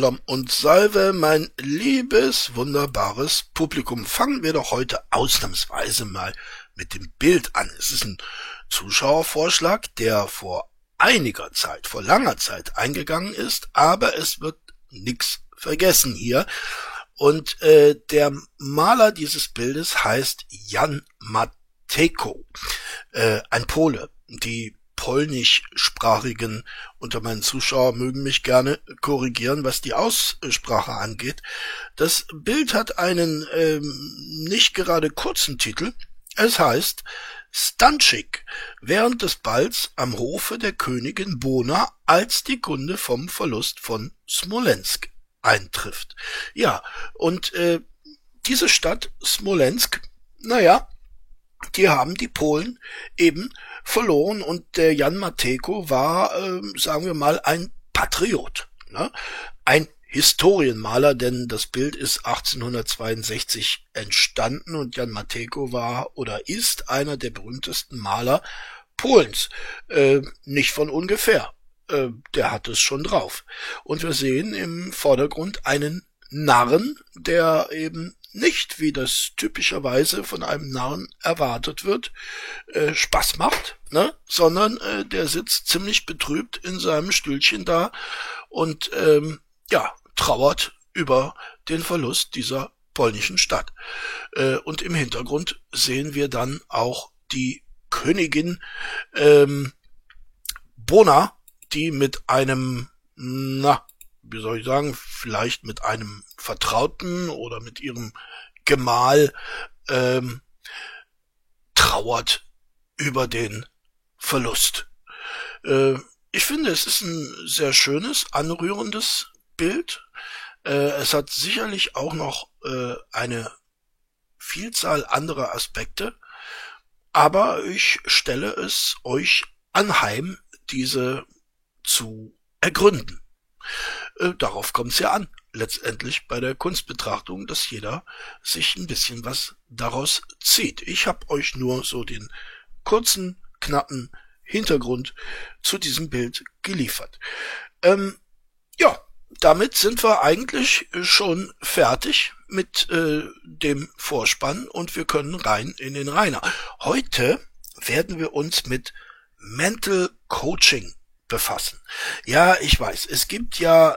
Shalom und Salve, mein liebes, wunderbares Publikum. Fangen wir doch heute ausnahmsweise mal mit dem Bild an. Es ist ein Zuschauervorschlag, der vor einiger Zeit, vor langer Zeit eingegangen ist, aber es wird nichts vergessen hier. Und äh, der Maler dieses Bildes heißt Jan Matejko, äh, ein Pole. Die polnischsprachigen unter meinen Zuschauern mögen mich gerne korrigieren, was die Aussprache angeht. Das Bild hat einen ähm, nicht gerade kurzen Titel. Es heißt Stanchik während des Balls am Hofe der Königin Bona, als die Kunde vom Verlust von Smolensk eintrifft. Ja, und äh, diese Stadt Smolensk, naja, die haben die Polen eben verloren und der Jan Matejko war, äh, sagen wir mal, ein Patriot, ne? ein Historienmaler, denn das Bild ist 1862 entstanden und Jan Matejko war oder ist einer der berühmtesten Maler Polens. Äh, nicht von ungefähr. Äh, der hat es schon drauf. Und wir sehen im Vordergrund einen Narren, der eben nicht, wie das typischerweise von einem Narren erwartet wird, äh, Spaß macht, ne? sondern äh, der sitzt ziemlich betrübt in seinem Stühlchen da und ähm, ja, trauert über den Verlust dieser polnischen Stadt. Äh, und im Hintergrund sehen wir dann auch die Königin ähm, Bona, die mit einem, na, wie soll ich sagen, vielleicht mit einem Vertrauten oder mit ihrem Gemahl ähm, trauert über den Verlust. Äh, ich finde, es ist ein sehr schönes, anrührendes Bild. Äh, es hat sicherlich auch noch äh, eine Vielzahl anderer Aspekte, aber ich stelle es euch anheim, diese zu ergründen. Äh, darauf kommt es ja an, letztendlich bei der Kunstbetrachtung, dass jeder sich ein bisschen was daraus zieht. Ich habe euch nur so den kurzen, knappen Hintergrund zu diesem Bild geliefert. Ähm, ja, damit sind wir eigentlich schon fertig mit äh, dem Vorspann und wir können rein in den Rainer. Heute werden wir uns mit Mental Coaching befassen. Ja, ich weiß, es gibt ja,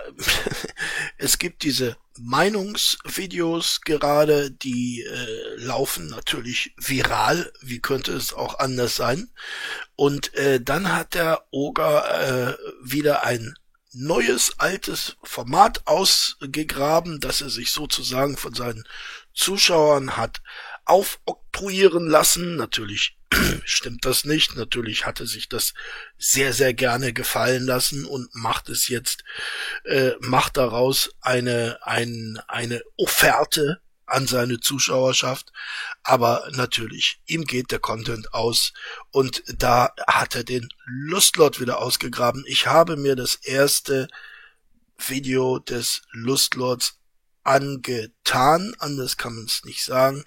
es gibt diese Meinungsvideos gerade, die äh, laufen natürlich viral, wie könnte es auch anders sein. Und äh, dann hat der Oger äh, wieder ein neues, altes Format ausgegraben, das er sich sozusagen von seinen Zuschauern hat aufoktroyieren lassen. Natürlich stimmt das nicht. Natürlich hatte sich das sehr, sehr gerne gefallen lassen und macht es jetzt, äh, macht daraus eine, ein, eine Offerte an seine Zuschauerschaft. Aber natürlich, ihm geht der Content aus und da hat er den Lustlord wieder ausgegraben. Ich habe mir das erste Video des Lustlords angetan, anders kann man es nicht sagen.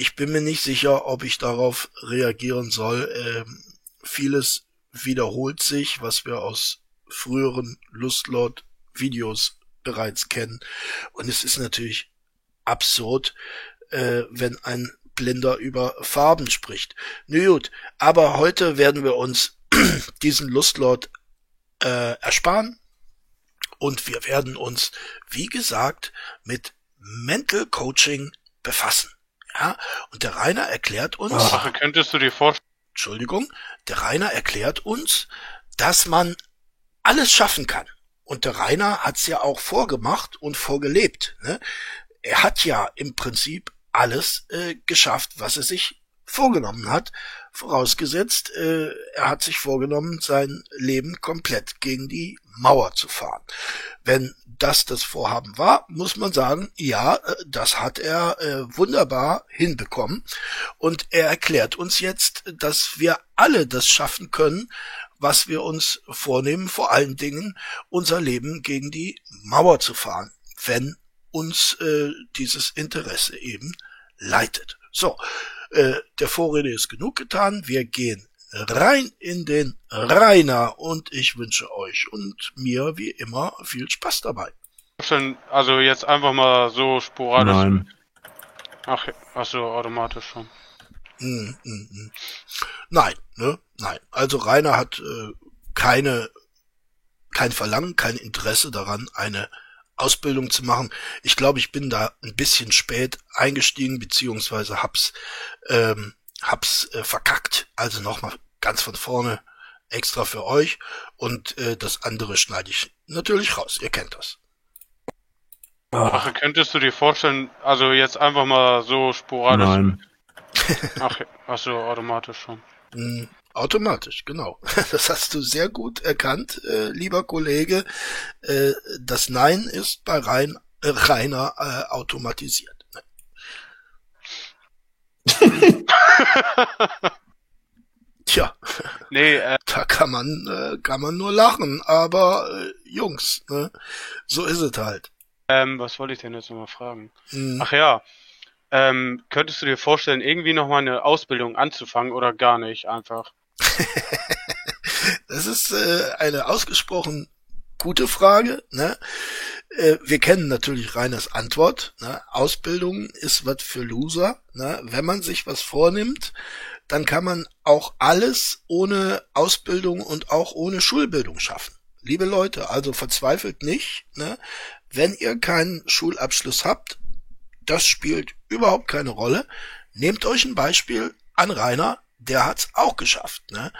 Ich bin mir nicht sicher, ob ich darauf reagieren soll. Ähm, vieles wiederholt sich, was wir aus früheren Lustlord-Videos bereits kennen. Und es ist natürlich absurd, äh, wenn ein Blinder über Farben spricht. Nun gut, aber heute werden wir uns diesen Lustlord äh, ersparen und wir werden uns, wie gesagt, mit Mental Coaching befassen. Ja, und der Rainer erklärt uns. Ach, könntest du dir vorstellen? Entschuldigung, der Rainer erklärt uns, dass man alles schaffen kann. Und der Rainer hat's ja auch vorgemacht und vorgelebt. Ne? Er hat ja im Prinzip alles äh, geschafft, was er sich vorgenommen hat, vorausgesetzt, äh, er hat sich vorgenommen, sein Leben komplett gegen die Mauer zu fahren. Wenn das das Vorhaben war, muss man sagen, ja, äh, das hat er äh, wunderbar hinbekommen. Und er erklärt uns jetzt, dass wir alle das schaffen können, was wir uns vornehmen, vor allen Dingen unser Leben gegen die Mauer zu fahren, wenn uns äh, dieses Interesse eben leitet. So, äh, der Vorrede ist genug getan. Wir gehen rein in den Rainer und ich wünsche euch und mir wie immer viel Spaß dabei. Also jetzt einfach mal so sporadisch. Nein. Ach, ach so, automatisch schon. Mm, mm, mm. Nein, ne? Nein. Also Rainer hat äh, keine, kein Verlangen, kein Interesse daran, eine Ausbildung zu machen. Ich glaube, ich bin da ein bisschen spät eingestiegen, beziehungsweise hab's, ähm, hab's äh, verkackt. Also nochmal ganz von vorne extra für euch und äh, das andere schneide ich natürlich raus. Ihr kennt das. Ach, könntest du dir vorstellen, also jetzt einfach mal so sporadisch. Nein. Ach, ach so, automatisch schon. Mm, automatisch, genau. Das hast du sehr gut erkannt, äh, lieber Kollege. Äh, das Nein ist bei Rein, äh, Rainer äh, automatisiert. Tja, Nee, äh, da kann man, äh, kann man nur lachen, aber äh, Jungs, ne? so ist es halt. ähm, was wollte ich denn jetzt nochmal fragen? Mm, Ach ja, ähm, könntest du dir vorstellen, irgendwie nochmal eine Ausbildung anzufangen oder gar nicht einfach? Das ist äh, eine ausgesprochen gute Frage. Ne? Äh, wir kennen natürlich Reiners Antwort. Ne? Ausbildung ist was für Loser. Ne? Wenn man sich was vornimmt, dann kann man auch alles ohne Ausbildung und auch ohne Schulbildung schaffen. Liebe Leute, also verzweifelt nicht. Ne? Wenn ihr keinen Schulabschluss habt, das spielt überhaupt keine Rolle. Nehmt euch ein Beispiel an Rainer, der hat's auch geschafft. Ne?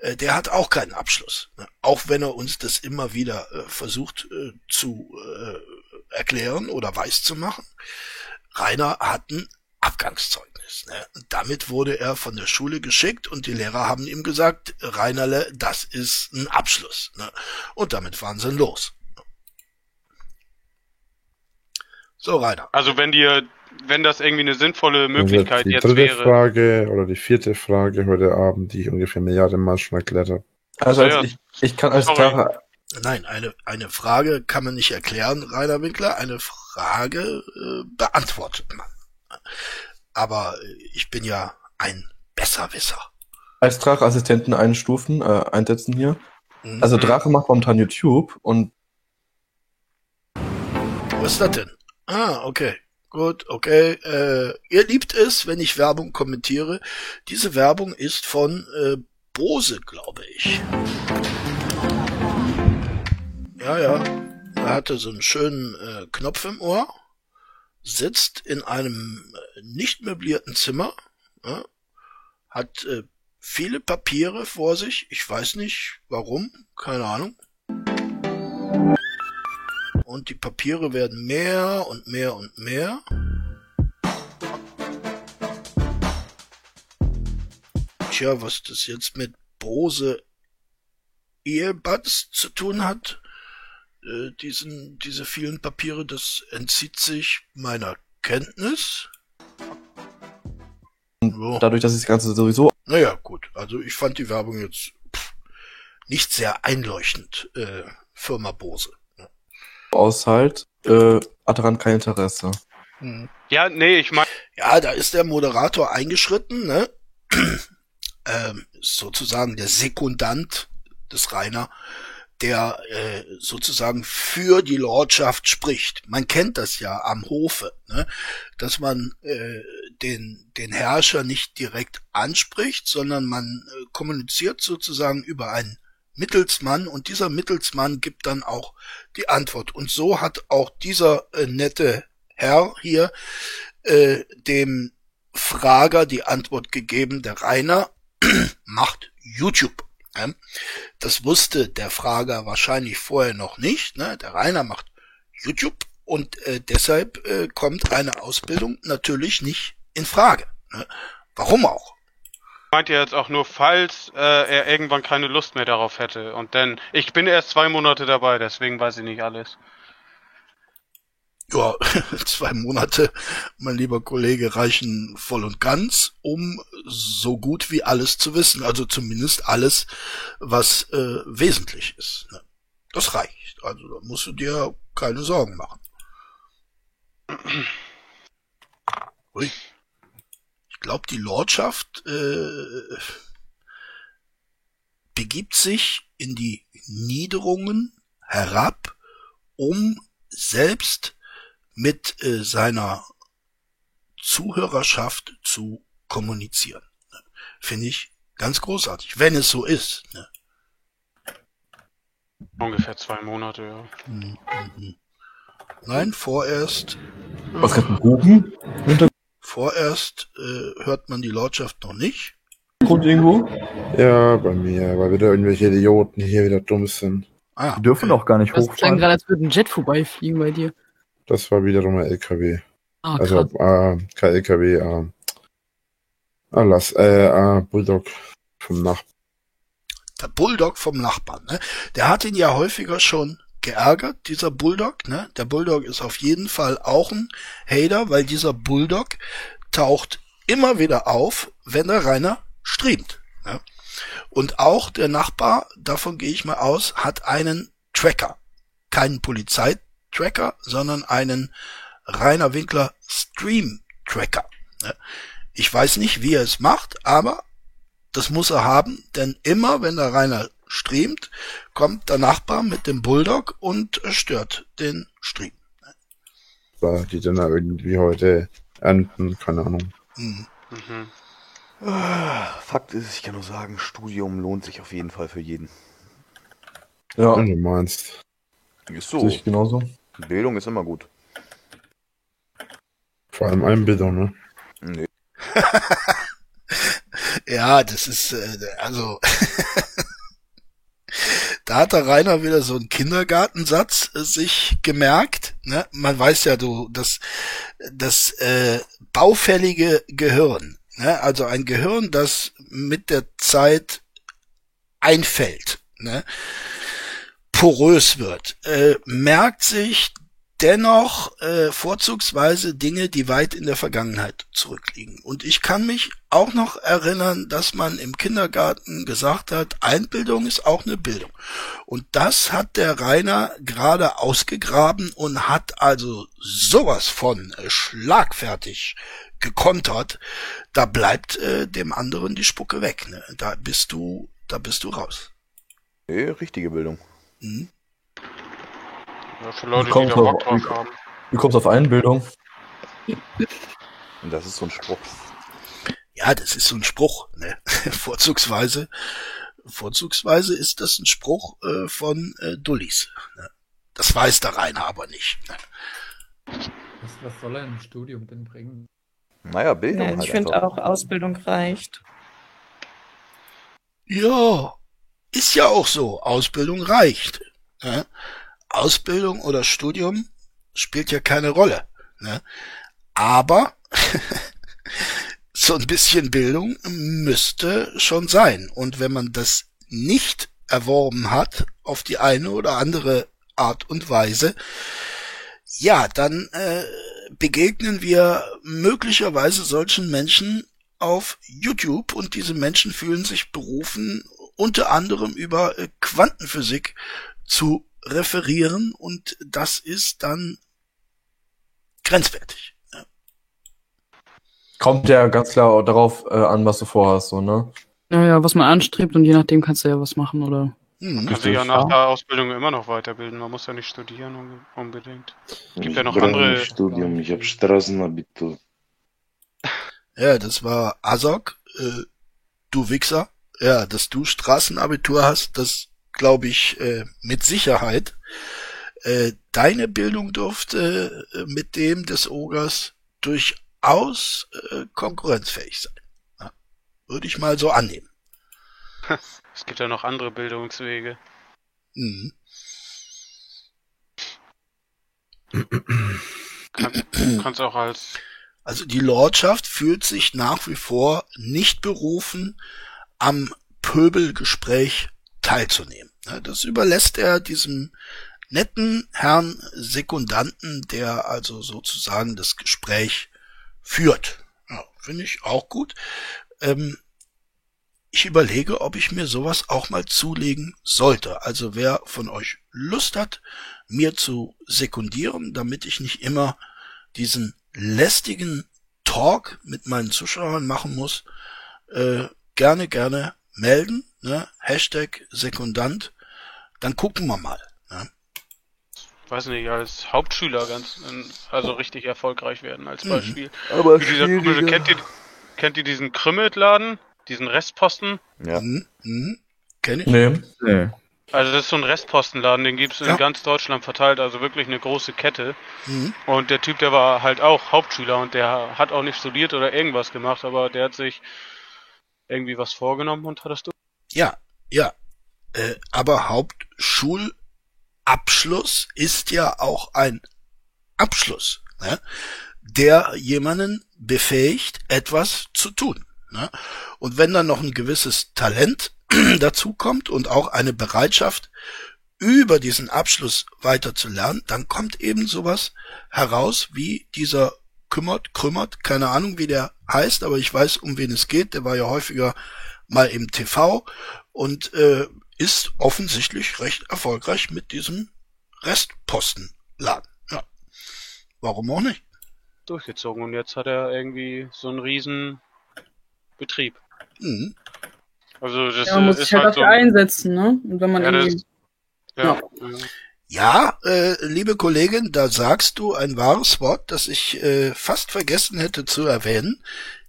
Äh, Der hat auch keinen Abschluss. Ne? Auch wenn er uns das immer wieder äh, versucht äh, zu erklären oder weiß zu machen. Rainer hat ein Abgangszeugnis. Ne? Damit wurde er von der Schule geschickt und die Lehrer haben ihm gesagt, Rainerle, das ist ein Abschluss. Ne? Und damit fahren sie los. So, Rainer. Also wenn dir, wenn das irgendwie eine sinnvolle wird Möglichkeit die jetzt dritte wäre. Frage oder die vierte Frage heute Abend, die ich ungefähr Milliarden Mal schon erklärt habe. Also Ja, als ich, ich kann als. Drache, Nein, eine, eine Frage kann man nicht erklären, Rainer Winkler. Eine Frage äh, beantwortet man. Aber äh, ich bin ja ein Besserwisser. als Drache-Assistenten einstufen, äh, einsetzen hier. Also Mhm. Drache macht momentan YouTube und Was ist das denn? Ah, okay. Gut, okay. Äh, ihr liebt es, wenn ich Werbung kommentiere. Diese Werbung ist von äh, Bose, glaube ich. Ja, ja. Er hatte so einen schönen äh, Knopf im Ohr, sitzt in einem äh, nicht möblierten Zimmer, ja, hat äh, viele Papiere vor sich. Ich weiß nicht warum, keine Ahnung. Und die Papiere werden mehr und mehr und mehr. Tja, was das jetzt mit Bose Earbuds zu tun hat, äh, diesen, diese vielen Papiere, das entzieht sich meiner Kenntnis. Dadurch, dass ich das Ganze sowieso Naja, gut. Also ich fand die Werbung jetzt pff, nicht sehr einleuchtend, äh, Firma Bose. Aushalt, äh, hat daran kein Interesse. Hm. Ja, nee, ich meine, Ja, da ist der Moderator eingeschritten, ne? ähm, sozusagen der Sekundant des Rainer, der äh, sozusagen für die Lordschaft spricht. Man kennt das ja am Hofe, ne? dass man äh, den, den Herrscher nicht direkt anspricht, sondern man äh, kommuniziert sozusagen über einen Mittelsmann und dieser Mittelsmann gibt dann auch die Antwort. Und so hat auch dieser äh, nette Herr hier äh, dem Frager die Antwort gegeben, der Rainer macht YouTube. Ja? Das wusste der Frager wahrscheinlich vorher noch nicht. Ne? Der Rainer macht YouTube und äh, deshalb äh, kommt eine Ausbildung natürlich nicht in Frage. Ne? Warum auch? Meint ihr jetzt auch nur, falls äh, er irgendwann keine Lust mehr darauf hätte. Und dann, ich bin erst zwei Monate dabei, deswegen weiß ich nicht alles. Ja, zwei Monate, mein lieber Kollege, reichen voll und ganz, um so gut wie alles zu wissen. Also zumindest alles, was äh, wesentlich ist. Ne? Das reicht. Also da musst du dir keine Sorgen machen. Ui. Ich glaube, die Lordschaft äh, begibt sich in die Niederungen herab, um selbst mit äh, seiner Zuhörerschaft zu kommunizieren. Finde ich ganz großartig, wenn es so ist. Ne? Ungefähr zwei Monate, ja. Mhm, mhm. Nein, vorerst, Was hat ein Buben? Vorerst äh, hört man die Lordschaft noch nicht. Hintergrund irgendwo? Ja, bei mir, weil wieder irgendwelche Idioten hier wieder dumm sind. Ah, Die dürfen doch gar nicht Das klang hochfahren. gerade, als würde ein Jet vorbeifliegen bei dir. Das war wiederum ein LKW. Ah, Also, krass. äh, kein LKW, äh, ah, lass, äh, äh, Bulldog vom Nachbarn. der Bulldog vom Nachbarn, ne? Der hat ihn ja häufiger schon geärgert, dieser Bulldog, ne? Der Bulldog ist auf jeden Fall auch ein Hater, weil dieser Bulldog taucht immer wieder auf, wenn der Rainer streamt. Ne? Und auch der Nachbar, davon gehe ich mal aus, hat einen Tracker. Keinen Polizeitracker, sondern einen Rainer Winkler Stream Tracker. Ne? Ich weiß nicht, wie er es macht, aber das muss er haben, denn immer wenn der Rainer streamt, kommt der Nachbar mit dem Bulldog und stört den Stream. War die dann irgendwie heute ernten, keine Ahnung. Hm. Mhm. Ah, Fakt ist, ich kann nur sagen, Studium lohnt sich auf jeden Fall für jeden. Ja, Wenn du meinst. Ist sehe so. ich genauso. Bildung ist immer gut. Vor allem Einbildung, ne? Nee. Ja, das ist, äh, also, da hat der Rainer wieder so einen Kindergartensatz äh, sich gemerkt. Ne? Man weiß ja, du, das, das äh, baufällige Gehirn, ne? also ein Gehirn, das mit der Zeit einfällt, ne? porös wird, äh, merkt sich dennoch äh, vorzugsweise Dinge, die weit in der Vergangenheit zurückliegen. Und ich kann mich auch noch erinnern, dass man im Kindergarten gesagt hat, Einbildung ist auch eine Bildung. Und das hat der Rainer gerade ausgegraben und hat also sowas von äh, schlagfertig gekontert. Da bleibt äh, dem anderen die Spucke weg. Ne? Da bist du, da bist du raus. Nee, richtige Bildung. Mhm. Ja, für Leute, die da Bock drauf haben. Wie kommst du auf Einbildung? Und das ist so ein Spruch. Ja, das ist so ein Spruch. Ne? Vorzugsweise, vorzugsweise ist das ein Spruch äh, von äh, Dullis. Ne? Das weiß der Rainer aber nicht. Ne? Was, was soll ein Studium denn bringen? Naja, Bildung Ja, halt ich finde einfach. auch, Ausbildung reicht. Ja, ist ja auch so. Ausbildung reicht. Ne? Ausbildung oder Studium spielt ja keine Rolle. Ne? Aber so ein bisschen Bildung müsste schon sein. Und wenn man das nicht erworben hat, auf die eine oder andere Art und Weise, ja, dann äh, begegnen wir möglicherweise solchen Menschen auf YouTube und diese Menschen fühlen sich berufen, unter anderem über äh, Quantenphysik zu referieren und das ist dann grenzwertig. Kommt ja ganz klar darauf äh, an, was du vorhast, so, ne? Naja, was man anstrebt und je nachdem kannst du ja was machen, oder? Hm. Kann sich ja nach der Ausbildung immer noch weiterbilden. Man muss ja nicht studieren unbe- unbedingt. Gibt ja noch andere- nicht Studium, ich habe Straßenabitur. Ja, das war Asok, äh, du Wichser. Ja, dass du Straßenabitur hast, das glaube ich äh, mit Sicherheit. Äh, deine Bildung dürfte äh, mit dem des Ogers durchaus äh, konkurrenzfähig sein. Ja, würde ich mal so annehmen. Es gibt ja noch andere Bildungswege. Mhm. Kann, kannst auch als Also die Lordschaft fühlt sich nach wie vor nicht berufen, am Pöbelgespräch teilzunehmen. Das überlässt er diesem netten Herrn Sekundanten, der also sozusagen das Gespräch führt. Ja, Finde ich auch gut. Ähm, ich überlege, ob ich mir sowas auch mal zulegen sollte. Also wer von euch Lust hat, mir zu sekundieren, damit ich nicht immer diesen lästigen Talk mit meinen Zuschauern machen muss, äh, gerne, gerne melden. Ne? Hashtag Sekundant, dann gucken wir mal. Ne? weiß nicht, als Hauptschüler ganz, also richtig erfolgreich werden als Mhm. Beispiel. Aber Wie dieser komische, kennt ihr, kennt ihr diesen Krümmeltladen? Diesen Restposten? Ja. Mhm. Mhm. Kenn ich? Nee. Nee. Also das ist so ein Restpostenladen, den gibt's in Ja. ganz Deutschland verteilt, also wirklich eine große Kette. Mhm. Und der Typ, der war halt auch Hauptschüler und der hat auch nicht studiert oder irgendwas gemacht, aber der hat sich irgendwie was vorgenommen und hat das durch. Ja, ja. Äh, aber Hauptschulabschluss ist ja auch ein Abschluss, ne? der jemanden befähigt, etwas zu tun. Ne? Und wenn dann noch ein gewisses Talent dazu kommt und auch eine Bereitschaft, über diesen Abschluss weiter zu lernen, dann kommt eben sowas heraus wie dieser kümmert, krümmert, keine Ahnung, wie der heißt, aber ich weiß, um wen es geht. Der war ja häufiger mal im TV und äh, ist offensichtlich recht erfolgreich mit diesem Restpostenladen. Ja. Warum auch nicht? durchgezogen und jetzt hat er irgendwie so einen riesen Betrieb. Mhm. Also das Ja, man muss sich halt halt so dafür ein, einsetzen, ne? Und wenn man Ja, das- irgendwie. ja, ja. Ja, äh, liebe Kollegin, da sagst du ein wahres Wort, das ich äh, fast vergessen hätte zu erwähnen.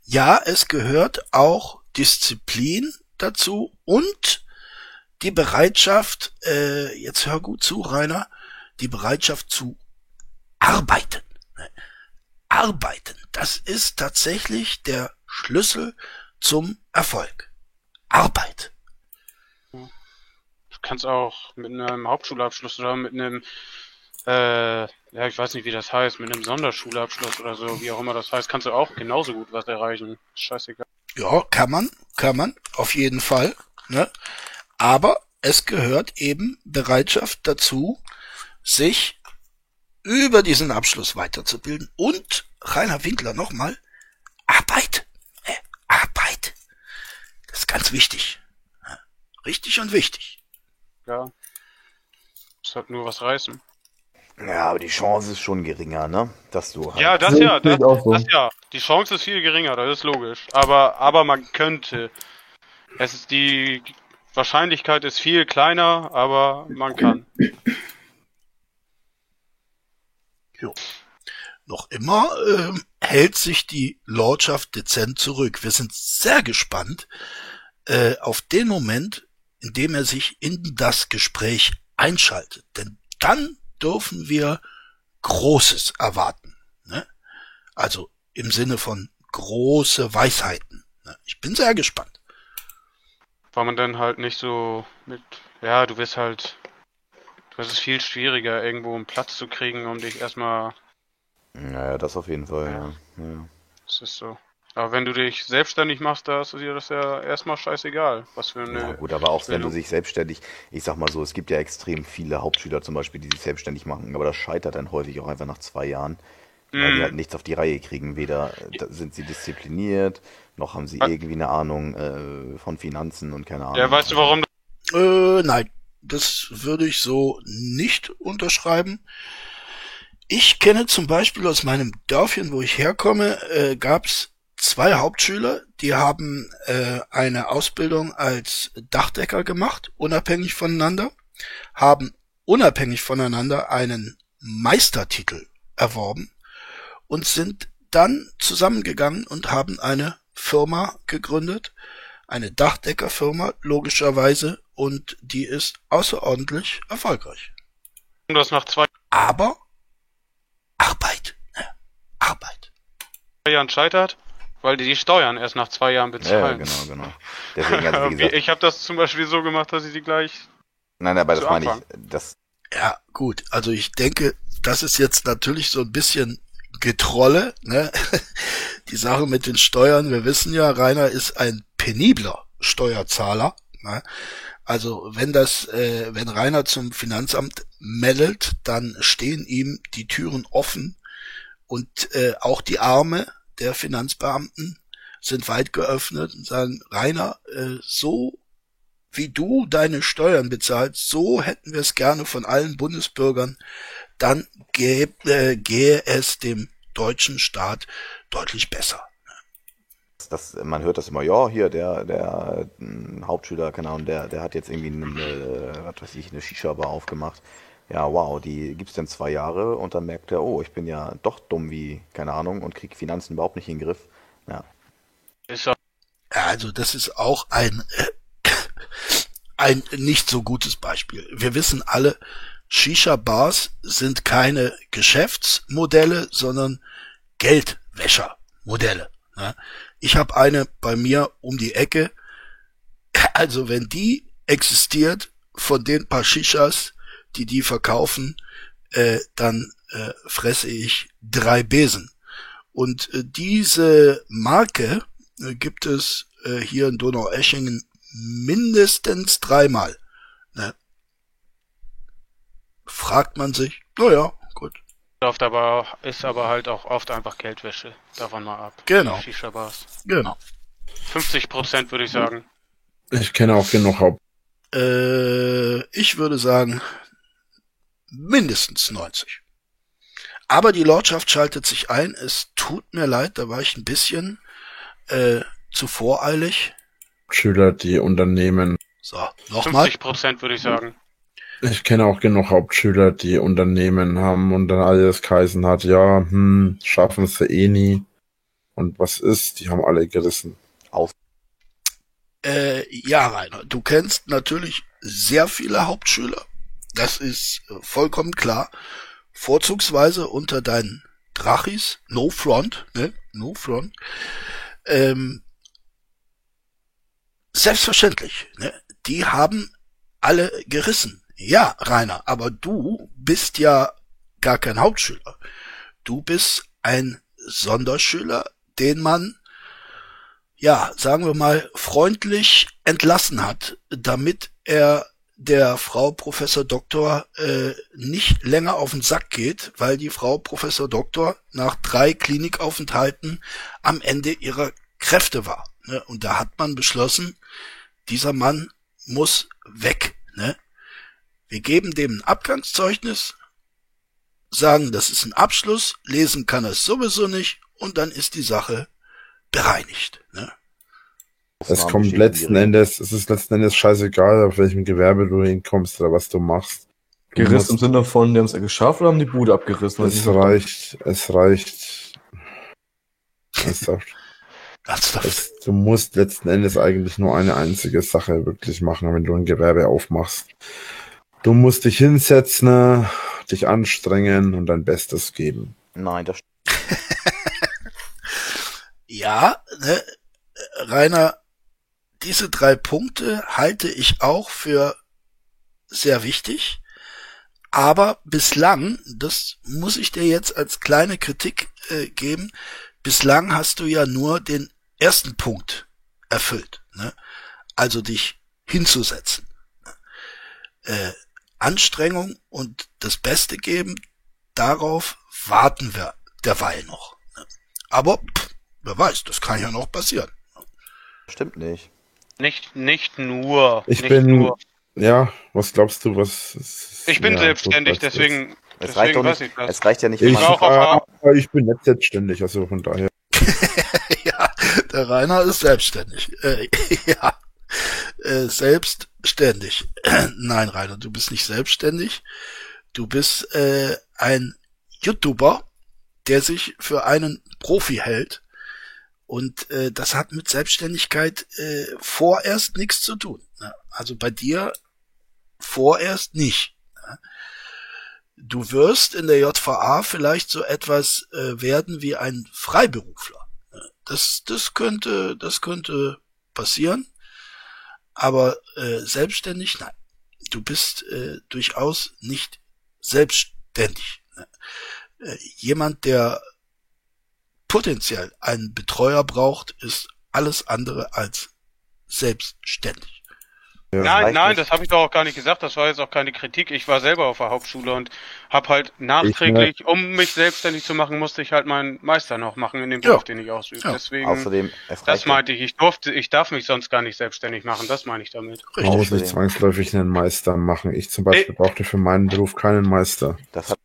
Ja, es gehört auch Disziplin dazu und die Bereitschaft, äh, jetzt hör gut zu, Rainer, die Bereitschaft zu arbeiten. Arbeiten, das ist tatsächlich der Schlüssel zum Erfolg. Arbeit. Du kannst auch mit einem Hauptschulabschluss oder mit einem, äh, ja, ich weiß nicht, wie das heißt, mit einem Sonderschulabschluss oder so, wie auch immer das heißt, kannst du auch genauso gut was erreichen. Scheißegal. Ja, kann man, kann man, auf jeden Fall. Ne? Aber es gehört eben Bereitschaft dazu, sich über diesen Abschluss weiterzubilden. Und Rainer Winkler nochmal, Arbeit. Äh, Arbeit. Das ist ganz wichtig. Richtig und wichtig. Ja. Muss halt nur was reißen. Ja, aber die Chance ist schon geringer, ne? Dass du halt Ja, das ja, das, so. das ja. Die Chance ist viel geringer, das ist logisch. Aber, aber man könnte. Es ist die Wahrscheinlichkeit ist viel kleiner, aber man kann. Noch immer ähm, hält sich die Lordschaft dezent zurück. Wir sind sehr gespannt äh, auf den Moment, in dem er sich in das Gespräch einschaltet. Denn dann dürfen wir Großes erwarten. Ne? Also im Sinne von große Weisheiten. Ne? Ich bin sehr gespannt. Weil man dann halt nicht so mit, ja, du wirst halt, du hast es viel schwieriger, irgendwo einen Platz zu kriegen, um dich erstmal, Naja, das auf jeden Fall, ja. ja. das ist so. Aber wenn du dich selbstständig machst, da ist dir das ja erstmal scheißegal, was für eine, Ja, gut, aber auch wenn du Stellung. sich selbstständig, ich sag mal so, es gibt ja extrem viele Hauptschüler zum Beispiel, die sich selbstständig machen, aber das scheitert dann häufig auch einfach nach zwei Jahren, weil die Mhm. halt nichts auf die Reihe kriegen. Weder äh, sind sie diszipliniert, noch haben sie irgendwie eine Ahnung äh, von Finanzen und keine Ahnung. ja, weißt du warum? Äh, nein, das würde ich so nicht unterschreiben. Ich kenne zum Beispiel aus meinem Dörfchen, wo ich herkomme, äh, gab's zwei Hauptschüler, die haben äh, eine Ausbildung als Dachdecker gemacht, unabhängig voneinander, haben unabhängig voneinander einen Meistertitel erworben und sind dann zusammengegangen und haben eine Firma gegründet, eine Dachdeckerfirma, logischerweise, und die ist außerordentlich erfolgreich. das nach zwei Aber Arbeit, ne? Arbeit. Jahren scheitert? Weil die die Steuern erst nach zwei Jahren Ja, bezahlen. genau, genau. Deswegen, also wie gesagt, ich habe das zum Beispiel so gemacht, dass ich die gleich. nein, aber das meine ich, das, Ja, gut. Also ich denke, das ist jetzt natürlich so ein bisschen Getrolle, ne? Die Sache mit den Steuern, wir wissen ja, Rainer ist ein penibler Steuerzahler, ne? Also wenn das, äh, wenn Rainer zum Finanzamt meldet, dann stehen ihm die Türen offen und äh, auch die Arme der Finanzbeamten sind weit geöffnet und sagen, Rainer, äh, so wie du deine Steuern bezahlst, so hätten wir es gerne von allen Bundesbürgern, dann gäb, äh, gehe es dem deutschen Staat deutlich besser. Das, man hört das immer, ja, hier, der, der äh, Hauptschüler, keine Ahnung, der, der hat jetzt irgendwie eine, äh, was weiß ich, eine Shisha-Bar aufgemacht. Ja, wow, die gibt's dann zwei Jahre und dann merkt er, oh, ich bin ja doch dumm wie, keine Ahnung, und krieg Finanzen überhaupt nicht in den Griff. Ja. Also das ist auch ein, äh, ein nicht so gutes Beispiel. Wir wissen alle, Shisha-Bars sind keine Geschäftsmodelle, sondern Geldwäschermodelle. Ja. Ich habe eine bei mir um die Ecke. Also wenn die existiert, von den paar Shishas, die die verkaufen, äh, dann äh, fresse ich drei Besen. Und äh, diese Marke äh, gibt es äh, hier in Donaueschingen mindestens dreimal. Ne? Fragt man sich, naja, gut. oft aber ist aber halt auch oft einfach Geldwäsche. Davon mal ab. Genau. Shisha-Bars. Genau. 50 Prozent würde ich sagen. Ich kenne auch genug Haupt. Äh, ich würde sagen, mindestens 90. Aber die Lordschaft schaltet sich ein. Es tut mir leid, da war ich ein bisschen äh, zu voreilig. Schüler, die Unternehmen. So, nochmal. 50 Prozent würde ich sagen. Ich kenne auch genug Hauptschüler, die Unternehmen haben und dann alles geheißen hat, ja, hm, schaffen sie eh nie. Und was ist? Die haben alle gerissen. Äh, ja, Rainer, du kennst natürlich sehr viele Hauptschüler. Das ist äh, vollkommen klar. Vorzugsweise unter deinen Drachis, no front, ne? No front. Ähm, selbstverständlich, ne? Die haben alle gerissen. Ja, Rainer, aber du bist ja gar kein Hauptschüler. Du bist ein Sonderschüler, den man ja, sagen wir mal, freundlich entlassen hat, damit er der Frau Professor Doktor äh, nicht länger auf den Sack geht, weil die Frau Professor Doktor nach drei Klinikaufenthalten am Ende ihrer Kräfte war. Ne? Und da hat man beschlossen, dieser Mann muss weg. Ne? Wir geben dem ein Abgangszeugnis, sagen, das ist ein Abschluss, lesen kann er es sowieso nicht und dann ist die Sache bereinigt. Ne? Es kommt letzten Endes, es ist letzten Endes scheißegal, auf welchem Gewerbe du hinkommst oder was du machst. Du Gerissen im musst- Sinne von, die haben es ja geschafft oder haben die Bude abgerissen? Es reicht, es reicht. Ernsthaft. Ernsthaft. Es, du musst letzten Endes eigentlich nur eine einzige Sache wirklich machen, wenn du ein Gewerbe aufmachst. Du musst dich hinsetzen, dich anstrengen und dein Bestes geben. Nein, das Ja, ne, Rainer, diese drei Punkte halte ich auch für sehr wichtig. Aber bislang, das muss ich dir jetzt als kleine Kritik äh, geben, bislang hast du ja nur den ersten Punkt erfüllt. Ne? Also dich hinzusetzen. Äh, Anstrengung und das Beste geben, darauf warten wir derweil noch. Ne? Aber pff, wer weiß, das kann ja noch passieren. stimmt nicht. Nicht, nicht nur. Ich nicht bin- nur. Ja, was glaubst du, was ist, Ich bin ja, selbstständig, deswegen, Es reicht deswegen doch weiß nicht, ich das. es reicht ja nicht Ich, auch äh, ich bin nicht selbstständig, also von daher. ja, der Rainer ist selbstständig. Äh, ja, äh, selbstständig. Nein, Rainer, du bist nicht selbstständig. Du bist äh, ein YouTuber, der sich für einen Profi hält. Und äh, das hat mit Selbstständigkeit äh, vorerst nichts zu tun. Ne? Also bei dir vorerst nicht. Ne? Du wirst in der JVA vielleicht so etwas äh, werden wie ein Freiberufler. Das, das könnte, das könnte passieren. Aber äh, selbstständig, nein. Du bist äh, durchaus nicht selbstständig. Ne? Äh, jemand, der potenziell einen Betreuer braucht, ist alles andere als selbstständig. Ja. Nein, nein, nicht. das habe ich doch auch gar nicht gesagt. Das war jetzt auch keine Kritik. Ich war selber auf der Hauptschule und habe halt nachträglich, um mich selbstständig zu machen, musste ich halt meinen Meister noch machen in dem Ja. Beruf, den ich ausübe. Ja. Deswegen, Außerdem, das ja- meinte ich. Ich durfte, ich darf mich sonst gar nicht selbstständig machen. Das meine ich damit. Man muss nicht zwangsläufig einen Meister machen. Ich zum Beispiel brauchte für meinen Beruf keinen Meister. das hat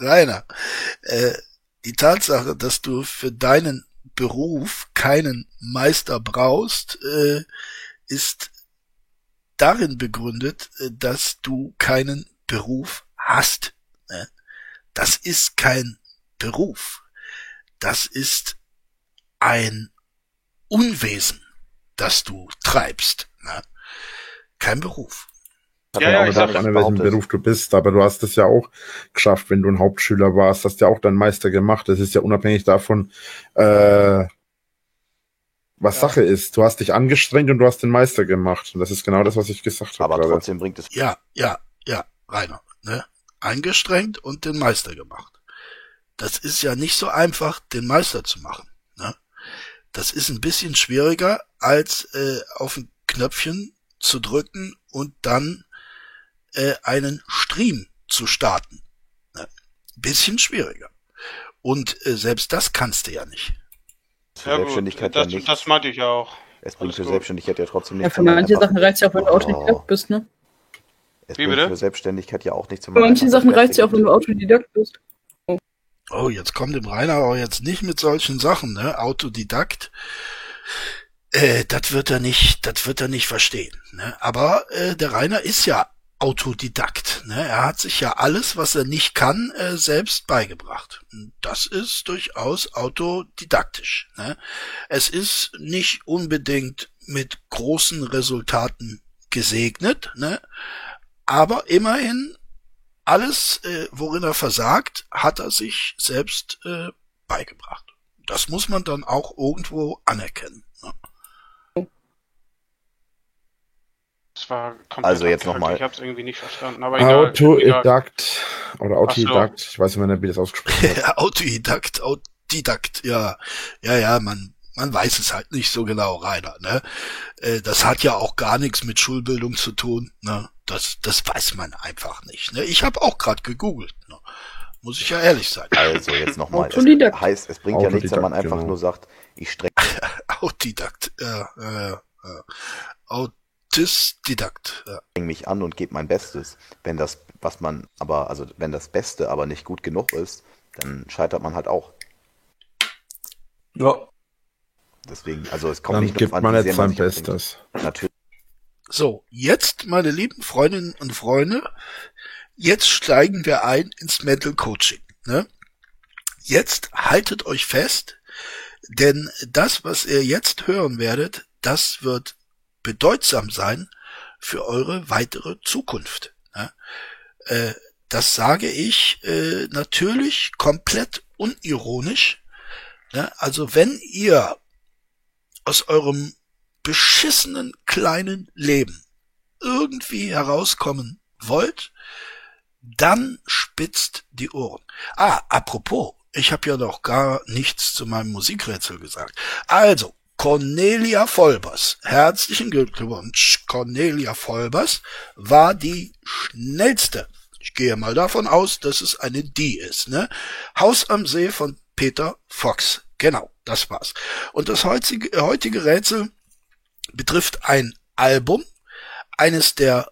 Rainer, äh, die Tatsache, dass du für deinen Beruf keinen Meister brauchst, äh, ist darin begründet, äh, dass du keinen Beruf hast. Ne? Das ist kein Beruf. Das ist ein Unwesen, das du treibst. Ne? Kein Beruf. Hat Ja, ja, ja, auch ich gesagt, hab- an welchem. Beruf du bist, aber du hast es ja auch geschafft, wenn du ein Hauptschüler warst, hast ja auch deinen Meister gemacht. Das ist ja unabhängig davon, äh, was Ja. Sache ist. Du hast dich angestrengt und du hast den Meister gemacht. Und das ist genau das, was ich gesagt habe. Aber gerade. trotzdem bringt es Ja, ja, ja, Rainer. Ne? Eingestrengt und den Meister gemacht. Das ist ja nicht so einfach, den Meister zu machen. Ne? Das ist ein bisschen schwieriger, als äh, auf ein Knöpfchen zu drücken und dann äh, einen Stream zu starten. Ne? Bisschen schwieriger. Und äh, selbst das kannst du ja nicht. für Ja, gut, Selbstständigkeit ja das, nicht. das meinte ich ja auch. es bringt für gut. Selbstständigkeit ja trotzdem Ja, nichts. für wenn man manche Sachen reicht's ja auch, wenn du Autodidakt bist, ne? Es Wie bringt bitte? für Selbstständigkeit ja auch nichts. wenn Für man manche Sachen reicht's Beste ja auch, wenn du Autodidakt bist. Oh, jetzt kommt dem Rainer aber jetzt nicht mit solchen Sachen, ne? Autodidakt. Äh, das wird er nicht, das wird er nicht verstehen. Ne? Aber äh, der Rainer ist ja Autodidakt. Ne? Er hat sich ja alles, was er nicht kann, äh, selbst beigebracht. Das ist durchaus autodidaktisch. Ne? Es ist nicht unbedingt mit großen Resultaten gesegnet, ne? aber immerhin alles, äh, worin er versagt, hat er sich selbst äh, beigebracht. Das muss man dann auch irgendwo anerkennen. Ne? Das war komplett Also jetzt nochmal. Ich habe es irgendwie nicht verstanden. Aber egal. egal. Autodidakt oder Ach so. Autodidakt, ich weiß nicht mehr, wie das ausgesprochen wird. Autodidakt, Autodidakt, ja, ja, ja, man, man weiß es halt nicht so genau, Rainer, ne? Äh, das hat ja auch gar nichts mit Schulbildung zu tun, ne? Das, das weiß man einfach nicht, ne? Ich habe auch gerade gegoogelt, ne? Muss ich ja ehrlich sein. Also jetzt nochmal. Es Autodidakt. heißt, es bringt ja nichts, wenn man Autodidakt, einfach genau. nur sagt, ich streng Autodidakt, ja, ja, ja, ja. Autistidakt, ja. mich an und gebe mein Bestes. Wenn das, was man, aber, also wenn das Beste aber nicht gut genug ist, dann scheitert man halt auch. Ja. Deswegen, also es kommt Dann nicht gibt man an, wie jetzt man sein. Bestes. Natürlich. So, jetzt, meine lieben Freundinnen und Freunde, jetzt steigen wir ein ins Mental Coaching. Ne? Jetzt haltet euch fest, denn das, was ihr jetzt hören werdet, das wird bedeutsam sein für eure weitere Zukunft. Ne? Äh, das sage ich äh, natürlich komplett unironisch. Ne? Also wenn ihr aus eurem beschissenen kleinen Leben irgendwie herauskommen wollt, dann spitzt die Ohren. Ah, apropos, ich habe ja noch gar nichts zu meinem Musikrätsel gesagt. Also, Cornelia Volbers, herzlichen Glückwunsch. Cornelia Volbers war die schnellste. Ich gehe mal davon aus, dass es eine Die ist, ne? Haus am See von Peter Fox. Genau, das war's. Und das heutige, heutige Rätsel betrifft ein Album, eines der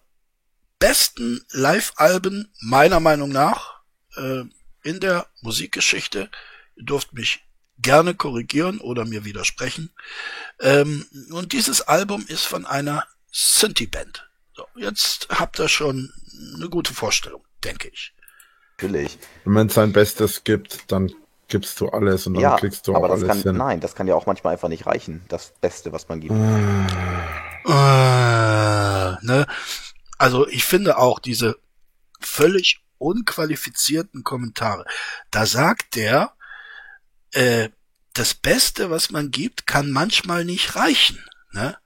besten Live-Alben meiner Meinung nach äh, in der Musikgeschichte. Ihr dürft mich gerne korrigieren oder mir widersprechen. Ähm, und dieses Album ist von einer Synthie-Band. So, jetzt habt ihr schon eine gute Vorstellung, denke ich. Natürlich. Wenn man sein Bestes gibt, dann gibst du alles und dann Ja, kriegst du aber auch das alles kann, hin. nein, das kann ja auch manchmal einfach nicht reichen. Das Beste, was man gibt. Äh, ne? Also ich finde auch diese völlig unqualifizierten Kommentare. Da sagt der, äh, das Beste, was man gibt, kann manchmal nicht reichen. Ne?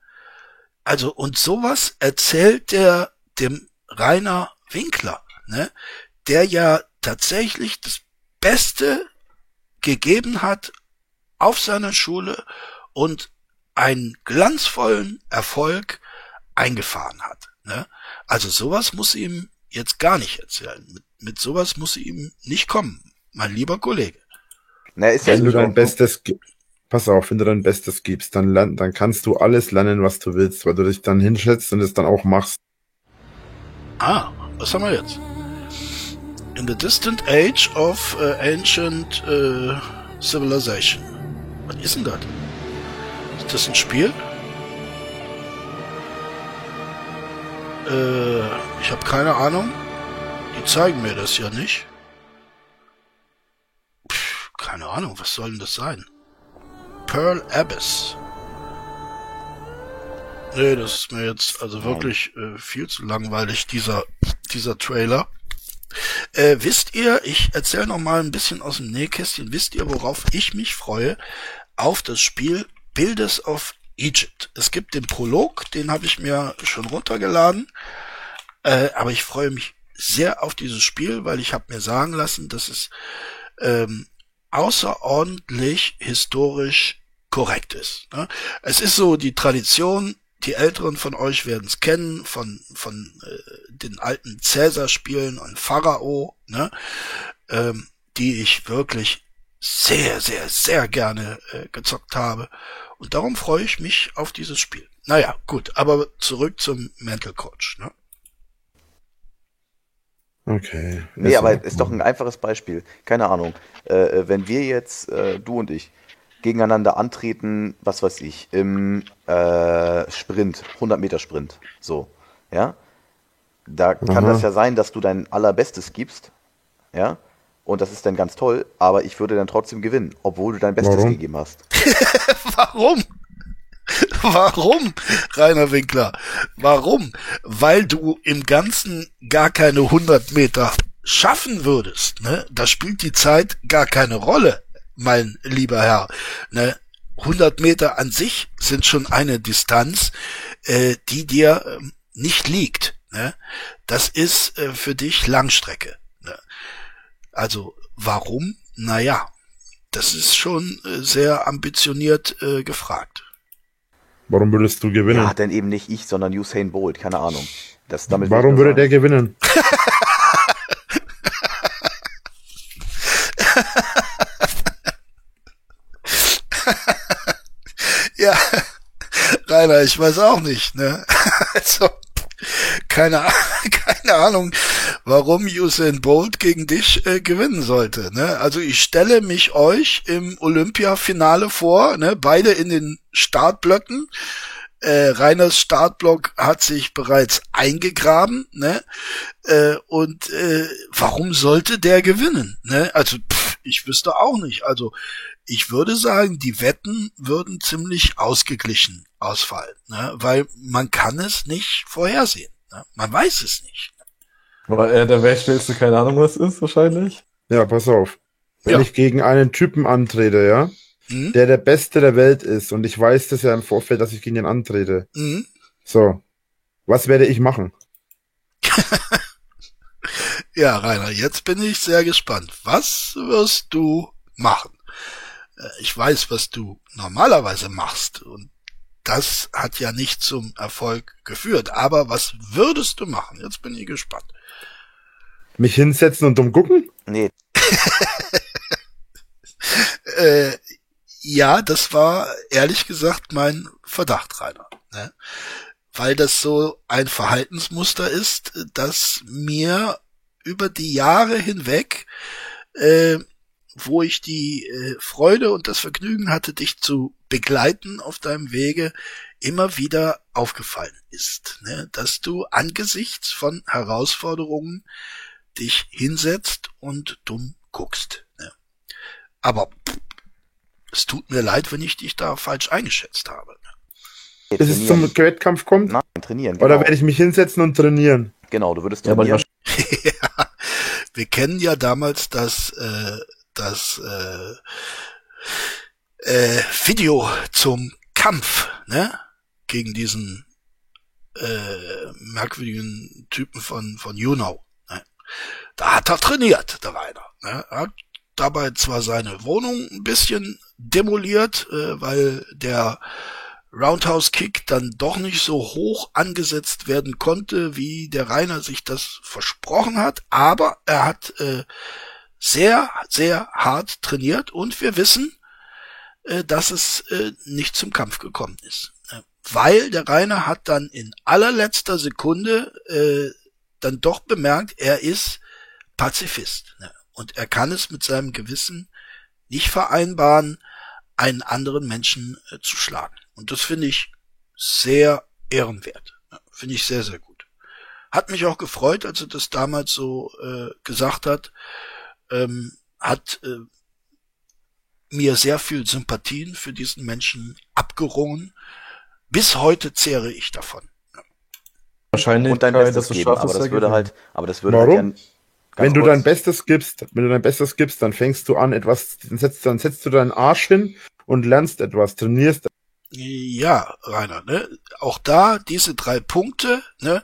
Also und sowas erzählt der dem Rainer Winkler, ne? der ja tatsächlich das Beste gegeben hat auf seiner Schule und einen glanzvollen Erfolg eingefahren hat. Ne? Also sowas muss ihm jetzt gar nicht erzählen. Mit, mit sowas muss ihm nicht kommen, mein lieber Kollege. Na, ist ja Wenn du so. dein Bestes gibst, pass auf, wenn du dein Bestes gibst, dann, lern, dann kannst du alles lernen, was du willst, weil du dich dann hinschätzt und es dann auch machst. Ah, was haben wir jetzt? in the distant age of uh, ancient uh, civilization. Was ist denn das? Ist das ein Spiel? Äh, ich habe keine Ahnung. Die zeigen mir das ja nicht. Keine Ahnung, was soll denn das sein? Pearl Abyss. Nee, das ist mir jetzt also wirklich äh, viel zu langweilig, dieser, dieser Trailer. Äh, wisst ihr, ich erzähle noch mal ein bisschen aus dem Nähkästchen, wisst ihr, worauf ich mich freue? Auf das Spiel Builders of Egypt. Es gibt den Prolog, den habe ich mir schon runtergeladen, äh, aber ich freue mich sehr auf dieses Spiel, weil ich habe mir sagen lassen, dass es ähm, außerordentlich historisch korrekt ist. Ne? Es ist so die Tradition, die Älteren von euch werden es kennen, von, von äh, den alten Cäsar-Spielen und Pharao, ne? ähm, die ich wirklich sehr, sehr, sehr gerne äh, gezockt habe. Und darum freue ich mich auf dieses Spiel. Naja, gut, aber zurück zum Mental Coach. Ne? Okay. Nee, Ist aber ist doch ein einfaches Beispiel. Keine Ahnung. Äh, äh, wenn wir jetzt, äh, du und ich, gegeneinander antreten, was weiß ich, im äh, Sprint, 100 Meter Sprint, so, ja, da kann Aha. das ja sein, dass du dein allerbestes gibst, ja, und das ist dann ganz toll, aber ich würde dann trotzdem gewinnen, obwohl du dein Bestes Warum? gegeben hast. Warum? Warum, Rainer Winkler? Warum? Weil du im Ganzen gar keine 100 Meter schaffen würdest. Ne? Da spielt die Zeit gar keine Rolle, mein lieber Herr. Ne? 100 Meter an sich sind schon eine Distanz, äh, die dir ähm, nicht liegt. Ne? Das ist äh, für dich Langstrecke. Ne? Also warum? Naja, das ist schon äh, sehr ambitioniert äh, gefragt. Warum würdest du gewinnen? Ja, denn eben nicht ich, sondern Usain Bolt, keine Ahnung. Das, damit Warum würde der gewinnen? Ja, Rainer, ich weiß auch nicht, ne? Also, keine, keine Ahnung, warum Usain Bolt gegen dich äh, gewinnen sollte, ne? Also ich stelle mich euch im Olympiafinale vor, ne? Beide in den Startblöcken. Äh, Rainers Startblock hat sich bereits eingegraben, ne? Äh, und äh, warum sollte der gewinnen, ne? Also pff, ich wüsste auch nicht. Also ich würde sagen, die Wetten würden ziemlich ausgeglichen ausfallen, ne? weil man kann es nicht vorhersehen. Ne? Man weiß es nicht. Weil er der Weltschnellste keine Ahnung was ist, wahrscheinlich. Ja, pass auf. Wenn Ja. ich gegen einen Typen antrete, ja, Hm? der der Beste der Welt ist und ich weiß das ja im Vorfeld, dass ich gegen ihn antrete. Hm? So. Was werde ich machen? Ja, Rainer, jetzt bin ich sehr gespannt. Was wirst du machen? Äh, Ich weiß, was du normalerweise machst und das hat ja nicht zum Erfolg geführt. Aber was würdest du machen? Jetzt bin ich gespannt. Mich hinsetzen und dumm gucken? Nee, Äh, ja, das war ehrlich gesagt mein Verdacht, Rainer. Ne? Weil das so ein Verhaltensmuster ist, das mir über die Jahre hinweg, äh, wo ich die äh, Freude und das Vergnügen hatte, dich zu begleiten auf deinem Wege, immer wieder aufgefallen ist, ne? dass du angesichts von Herausforderungen dich hinsetzt und dumm guckst. Ne? Aber pff, es tut mir leid, wenn ich dich da falsch eingeschätzt habe. nee, Bis es zum. Wettkampf kommt? Nein, trainieren, genau. Oder werde ich mich hinsetzen und trainieren? Genau, du würdest Ja, aber trainieren. ja, wir kennen ja damals das, äh, das äh, äh, Video zum Kampf, ne? Gegen diesen äh, merkwürdigen Typen von, von Juno. Ne? Da hat er trainiert, der Rainer. Ne? Er hat dabei zwar seine Wohnung ein bisschen demoliert, äh, weil der Roundhouse Kick dann doch nicht so hoch angesetzt werden konnte, wie der Rainer sich das versprochen hat, aber er hat äh, sehr, sehr hart trainiert und wir wissen, äh, dass es äh, nicht zum Kampf gekommen ist. Äh, weil der Rainer hat dann in allerletzter Sekunde äh, dann doch bemerkt, er ist Pazifist. Ne? Und er kann es mit seinem Gewissen nicht vereinbaren, einen anderen Menschen äh, zu schlagen. Und das finde ich sehr ehrenwert. Ja, finde ich sehr, sehr gut. Hat mich auch gefreut, als er das damals so äh, gesagt hat. Ähm, hat äh, mir sehr viel Sympathien für diesen Menschen abgerungen. Bis heute zehre ich davon. Wahrscheinlich, Und dein Bestes geben, aber das würde halt, aber das würde Warum? halt Wenn du kurz, dein Bestes gibst, wenn du dein Bestes gibst, dann fängst du an, etwas, dann setzt, dann setzt du deinen Arsch hin und lernst etwas, trainierst. Ja, Rainer, ne? Auch da, diese drei Punkte, ne,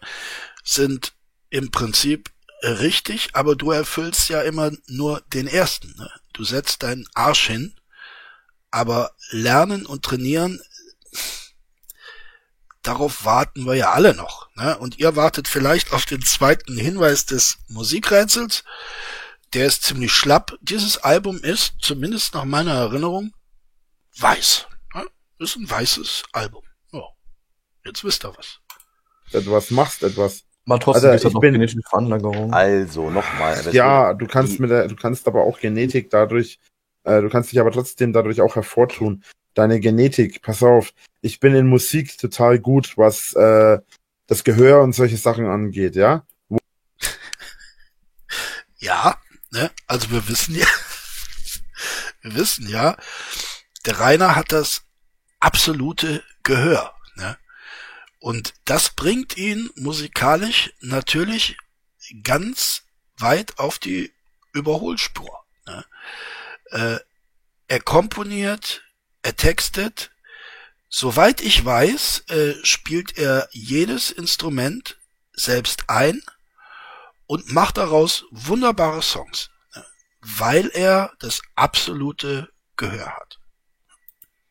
sind im Prinzip richtig, aber du erfüllst ja immer nur den ersten, ne? Du setzt deinen Arsch hin, aber lernen und trainieren, darauf warten wir ja alle noch, ne? Und ihr wartet vielleicht auf den zweiten Hinweis des Musikrätsels. Der ist ziemlich schlapp. Dieses Album ist, zumindest nach meiner Erinnerung, weiß. Ne? Ist ein weißes Album. Ja. Jetzt wisst ihr was. etwas machst, etwas. mal trotzdem Also, ich noch bin- genetische Veranlagerung. Also, nochmal. Ja, du kannst mit der, du kannst aber auch Genetik dadurch, äh, du kannst dich aber trotzdem dadurch auch hervortun. Deine Genetik, pass auf, ich bin in Musik total gut, was äh, das Gehör und solche Sachen angeht, ja? Ja, ne? Also wir wissen ja, wir wissen ja, der Rainer hat das absolute Gehör, ne? Und das bringt ihn musikalisch natürlich ganz weit auf die Überholspur. Ne? Äh, er komponiert, er textet. Soweit ich weiß, äh, spielt er jedes Instrument selbst ein und macht daraus wunderbare Songs, ne? weil er das absolute Gehör hat.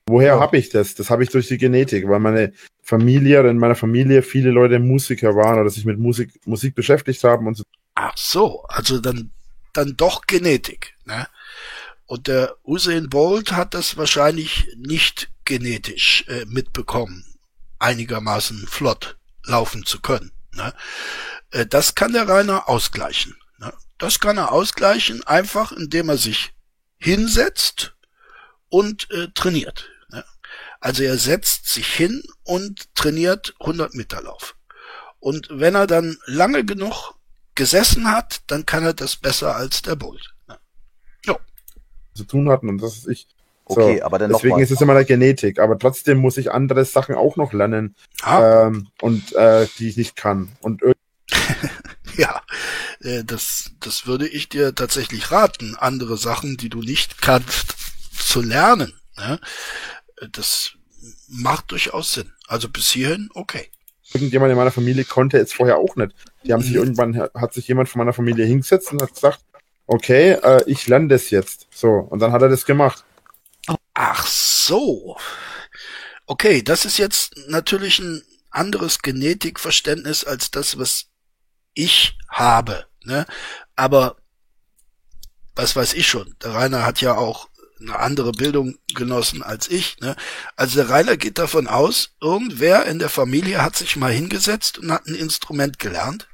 Woher habe ich das? Das habe ich durch die Genetik, weil meine Familie, oder in meiner Familie viele Leute Musiker waren oder sich mit Musik, Musik beschäftigt haben und so. Ach so, also dann, dann doch Genetik. Ne? Und der Usain Bolt hat das wahrscheinlich nicht genetisch äh, mitbekommen, einigermaßen flott laufen zu können. Ne? Äh, das kann der Rainer ausgleichen. Ne? Das kann er ausgleichen, einfach indem er sich hinsetzt und äh, trainiert. Ne? Also er setzt sich hin und trainiert 100 Meter Lauf. Und wenn er dann lange genug gesessen hat, dann kann er das besser als der Bolt. Zu tun hatten und das ist ich. So, Okay, aber dann Deswegen ist es immer der Genetik, aber trotzdem muss ich andere Sachen auch noch lernen Ah, ähm, und äh, die ich nicht kann. Und ja, äh, das, das würde ich dir tatsächlich raten, andere Sachen, die du nicht kannst, zu lernen. Ne? Das macht durchaus Sinn. Also bis hierhin, okay. irgendjemand in meiner Familie konnte es vorher auch nicht. Die haben sich Mhm. irgendwann hat sich jemand von meiner Familie hingesetzt und hat gesagt, okay, äh, ich lerne das jetzt. So und dann hat er das gemacht. Ach so. Okay, das ist jetzt natürlich ein anderes Genetikverständnis als das, was ich habe. Ne? Aber was weiß ich schon? Der Rainer hat ja auch eine andere Bildung genossen als ich. Ne? Also der Rainer geht davon aus, irgendwer in der Familie hat sich mal hingesetzt und hat ein Instrument gelernt.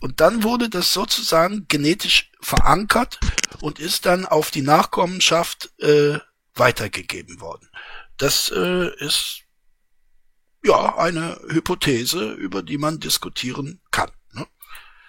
Und dann wurde das sozusagen genetisch verankert und ist dann auf die Nachkommenschaft äh, weitergegeben worden. Das äh, ist ja eine Hypothese, über die man diskutieren kann. Ne?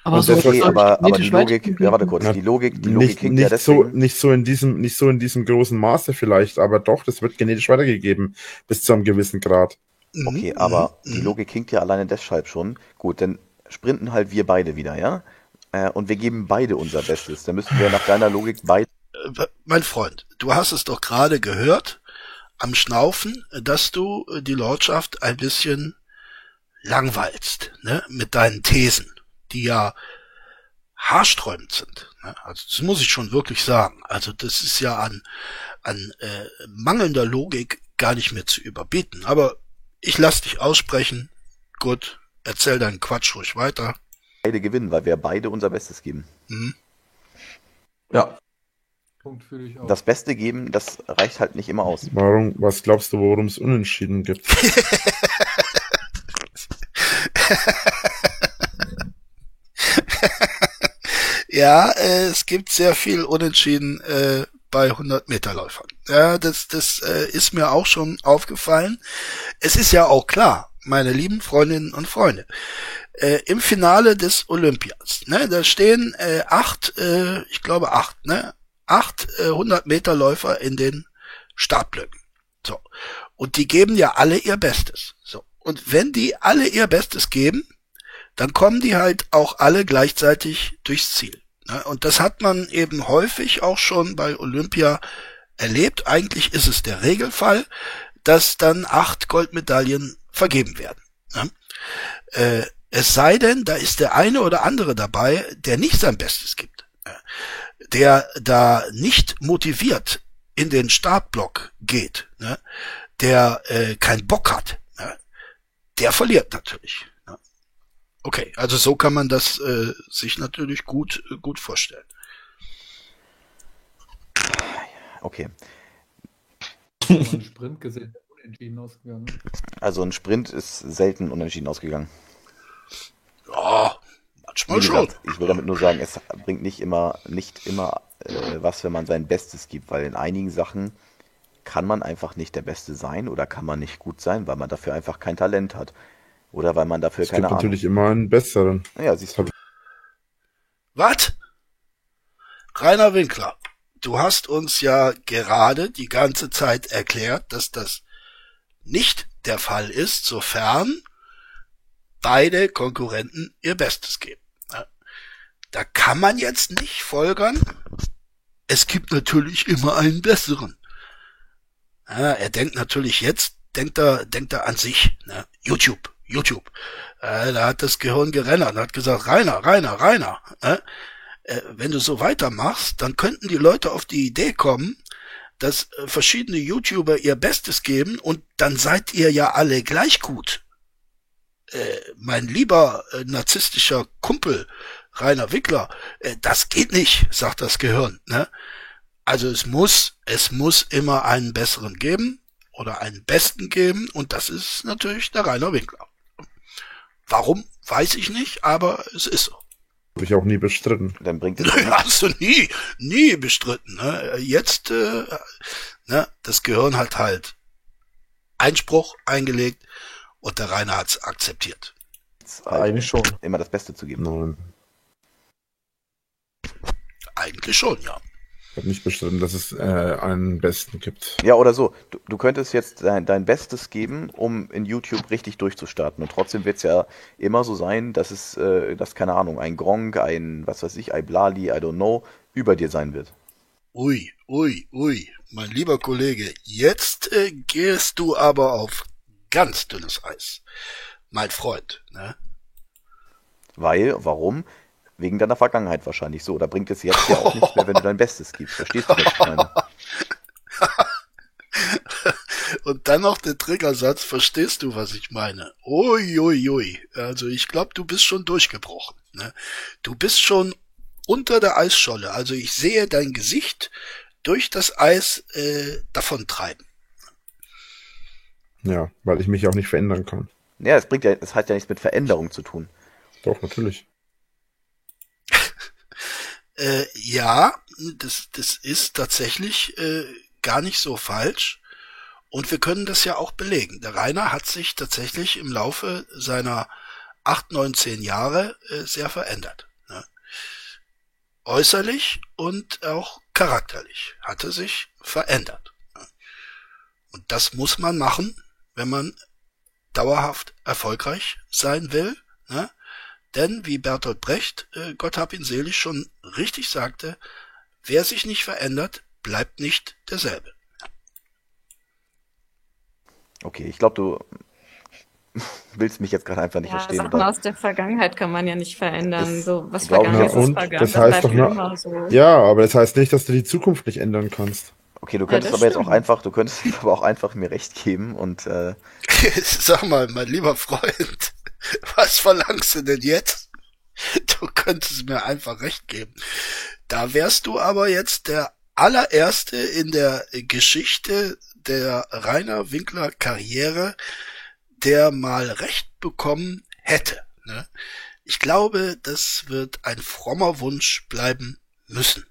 Aber so soll aber, aber die Logik, ja, warte kurz, Na, die Logik, die Logik Nicht, hinkt ja nicht so deswegen. nicht so in diesem nicht so in diesem großen Maße vielleicht, aber doch, das wird genetisch weitergegeben bis zu einem gewissen Grad. Okay, Mhm, aber mhm, die mhm. Logik hinkt ja alleine deshalb schon. Gut, dann sprinten halt wir beide wieder, ja? Äh, und wir geben beide unser Bestes. Dann müssten wir nach deiner Logik beide. Äh, Mein Freund, du hast es doch gerade gehört am Schnaufen, dass du die Lordschaft ein bisschen langweilst, ne, mit deinen Thesen, die ja haarsträubend sind. Ne? Also das muss ich schon wirklich sagen. Also das ist ja an, an äh, mangelnder Logik gar nicht mehr zu überbieten. Aber ich lass dich aussprechen. Gut, erzähl deinen Quatsch ruhig weiter. Beide gewinnen, weil wir beide unser Bestes geben. Hm? Ja, Punkt für dich auch. Das Beste geben, das reicht halt nicht immer aus. Warum, was glaubst du, worum es Unentschieden gibt? Ja, äh, es gibt sehr viel Unentschieden äh, bei 100 Meter Läufern. Ja, das, das äh, ist mir auch schon aufgefallen. Es ist ja auch klar, meine lieben Freundinnen und Freunde, äh, im Finale des Olympias, ne, da stehen äh, acht, äh, ich glaube acht, ne, acht äh, 100 Meter Läufer in den Startblöcken. So. Und die geben ja alle ihr Bestes. So. Und wenn die alle ihr Bestes geben, dann kommen die halt auch alle gleichzeitig durchs Ziel. Ne? Und das hat man eben häufig auch schon bei Olympia erlebt. Eigentlich ist es der Regelfall, dass dann acht Goldmedaillen vergeben werden. Ne? Äh, es sei denn, da ist der eine oder andere dabei, der nicht sein Bestes gibt. Ne? Der da nicht motiviert in den Startblock geht, ne? der äh, keinen Bock hat, ne? der verliert natürlich. Ne? Okay, also so kann man das äh, sich natürlich gut äh, gut vorstellen. Okay. Sprint gesehen, der unentschieden ausgegangen ist. Also ein Sprint ist selten unentschieden ausgegangen. Ja, manchmal schon. gesagt, ich will damit nur sagen, es bringt nicht immer, nicht immer äh, was, wenn man sein Bestes gibt, weil in einigen Sachen kann man einfach nicht der Beste sein oder kann man nicht gut sein, weil man dafür einfach kein Talent hat. Oder weil man dafür Es keine gibt Ahnung. natürlich immer einen besseren. Ja, siehst du. Was? Rainer Winkler, du hast uns ja gerade die ganze Zeit erklärt, dass das nicht der Fall ist, sofern beide Konkurrenten ihr Bestes geben. Da kann man jetzt nicht folgern, es gibt natürlich immer einen besseren. Ja, er denkt natürlich jetzt, denkt er, denkt er an sich, ne? YouTube, YouTube. Äh, da hat das Gehirn gerennert und hat gesagt, Rainer, Rainer, Rainer, äh, äh, wenn du so weitermachst, dann könnten die Leute auf die Idee kommen, dass äh, verschiedene YouTuber ihr Bestes geben und dann seid ihr ja alle gleich gut. Äh, mein lieber äh, narzisstischer Kumpel Rainer Wickler, äh, das geht nicht, sagt das Gehirn. Ne? Also es muss, es muss immer einen besseren geben oder einen besten geben und das ist natürlich der Rainer Winkler. Warum, weiß ich nicht, aber es ist so. Habe ich auch nie bestritten. Dann bringt es hast du nie, nie bestritten. Ne? Jetzt, äh, ne, das Gehirn hat halt Einspruch eingelegt und der Rainer hat's akzeptiert. nichts, Eigentlich schon. immer das Beste zu geben. Nein. Eigentlich schon, ja. Ich habe nicht bestritten, dass es äh, einen besten gibt. Ja, oder so. Du, du könntest jetzt dein, dein Bestes geben, um in YouTube richtig durchzustarten. Und trotzdem wird es ja immer so sein, dass es, äh, dass, keine Ahnung, ein Gronk, ein, was weiß ich, ein Blali, I don't know, über dir sein wird. Ui, ui, ui, mein lieber Kollege, jetzt äh, gehst du aber auf ganz dünnes Eis. Mein Freund, ne? Weil, warum? Wegen deiner Vergangenheit wahrscheinlich so. Da bringt es jetzt ja auch nichts mehr, wenn du dein Bestes gibst. Verstehst du, was ich meine? Und dann noch der Triggersatz, verstehst du, was ich meine? Ui, ui, ui. Also ich glaube, du bist schon durchgebrochen. Ne? Du bist schon unter der Eisscholle. Also ich sehe dein Gesicht durch das Eis äh, davontreiben. Ja, weil ich mich auch nicht verändern kann. Ja, es bringt ja, es hat ja nichts mit Veränderung zu tun. Doch, natürlich. Äh, ja, das, das ist tatsächlich äh, gar nicht so falsch. Und wir können das ja auch belegen. Der Rainer hat sich tatsächlich im Laufe seiner acht, neun, zehn Jahre äh, sehr verändert. Ne? Äußerlich und auch charakterlich hat er sich verändert. Ne? Und das muss man machen, wenn man dauerhaft erfolgreich sein will. Ne? Denn, wie Bertolt Brecht, äh, Gott hab ihn selig, schon richtig sagte, wer sich nicht verändert, bleibt nicht derselbe. Okay, ich glaube, du willst mich jetzt gerade einfach nicht Ja, verstehen. Sachen aus der Vergangenheit kann man ja nicht verändern. So, was glaub ich vergangen ist, Ja, ist vergangen. Das Das, heißt bleibt doch nur- immer so. Ja, aber das heißt nicht, dass du die Zukunft nicht ändern kannst. Okay, du Ja, könntest das aber jetzt auch stimmt. einfach, du könntest aber auch einfach mir recht geben und äh, Sag mal, mein lieber Freund, was verlangst du denn jetzt? Du könntest mir einfach recht geben. Da wärst du aber jetzt der allererste in der Geschichte der Rainer Winkler Karriere, der mal recht bekommen hätte. Ne? Ich glaube, das wird ein frommer Wunsch bleiben müssen.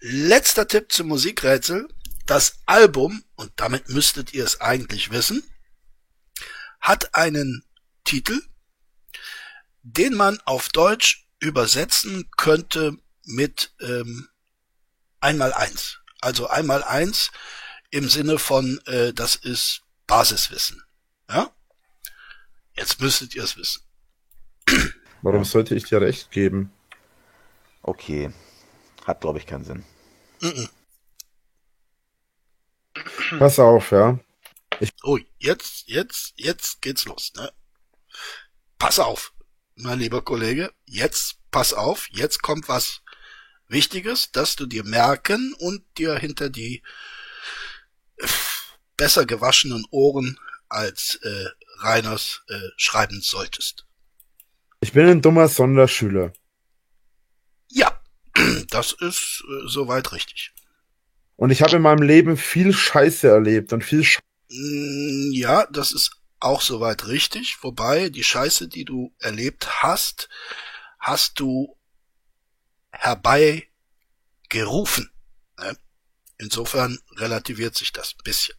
Letzter Tipp zum Musikrätsel. Das Album, und damit müsstet ihr es eigentlich wissen, hat einen Titel, den man auf Deutsch übersetzen könnte mit ähm, einmal eins. Also einmal eins im Sinne von, äh, das ist Basiswissen. Ja? Jetzt müsstet ihr es wissen. Warum sollte ich dir recht geben? Okay. Hat, glaube ich, keinen Sinn. Pass auf, ja. Oh, jetzt, jetzt, jetzt geht's los. Ne? Pass auf, mein lieber Kollege. Jetzt pass auf. Jetzt kommt was Wichtiges, dass du dir merken und dir hinter die äh, besser gewaschenen Ohren als äh, Reiners äh, schreiben solltest. Ich bin ein dummer Sonderschüler. Ja, das ist äh, soweit richtig. Und ich habe in meinem Leben viel Scheiße erlebt und viel Sch Mm, Ja, das ist auch soweit richtig. Wobei die Scheiße, die du erlebt hast, hast du herbeigerufen. Ne? Insofern relativiert sich das ein bisschen.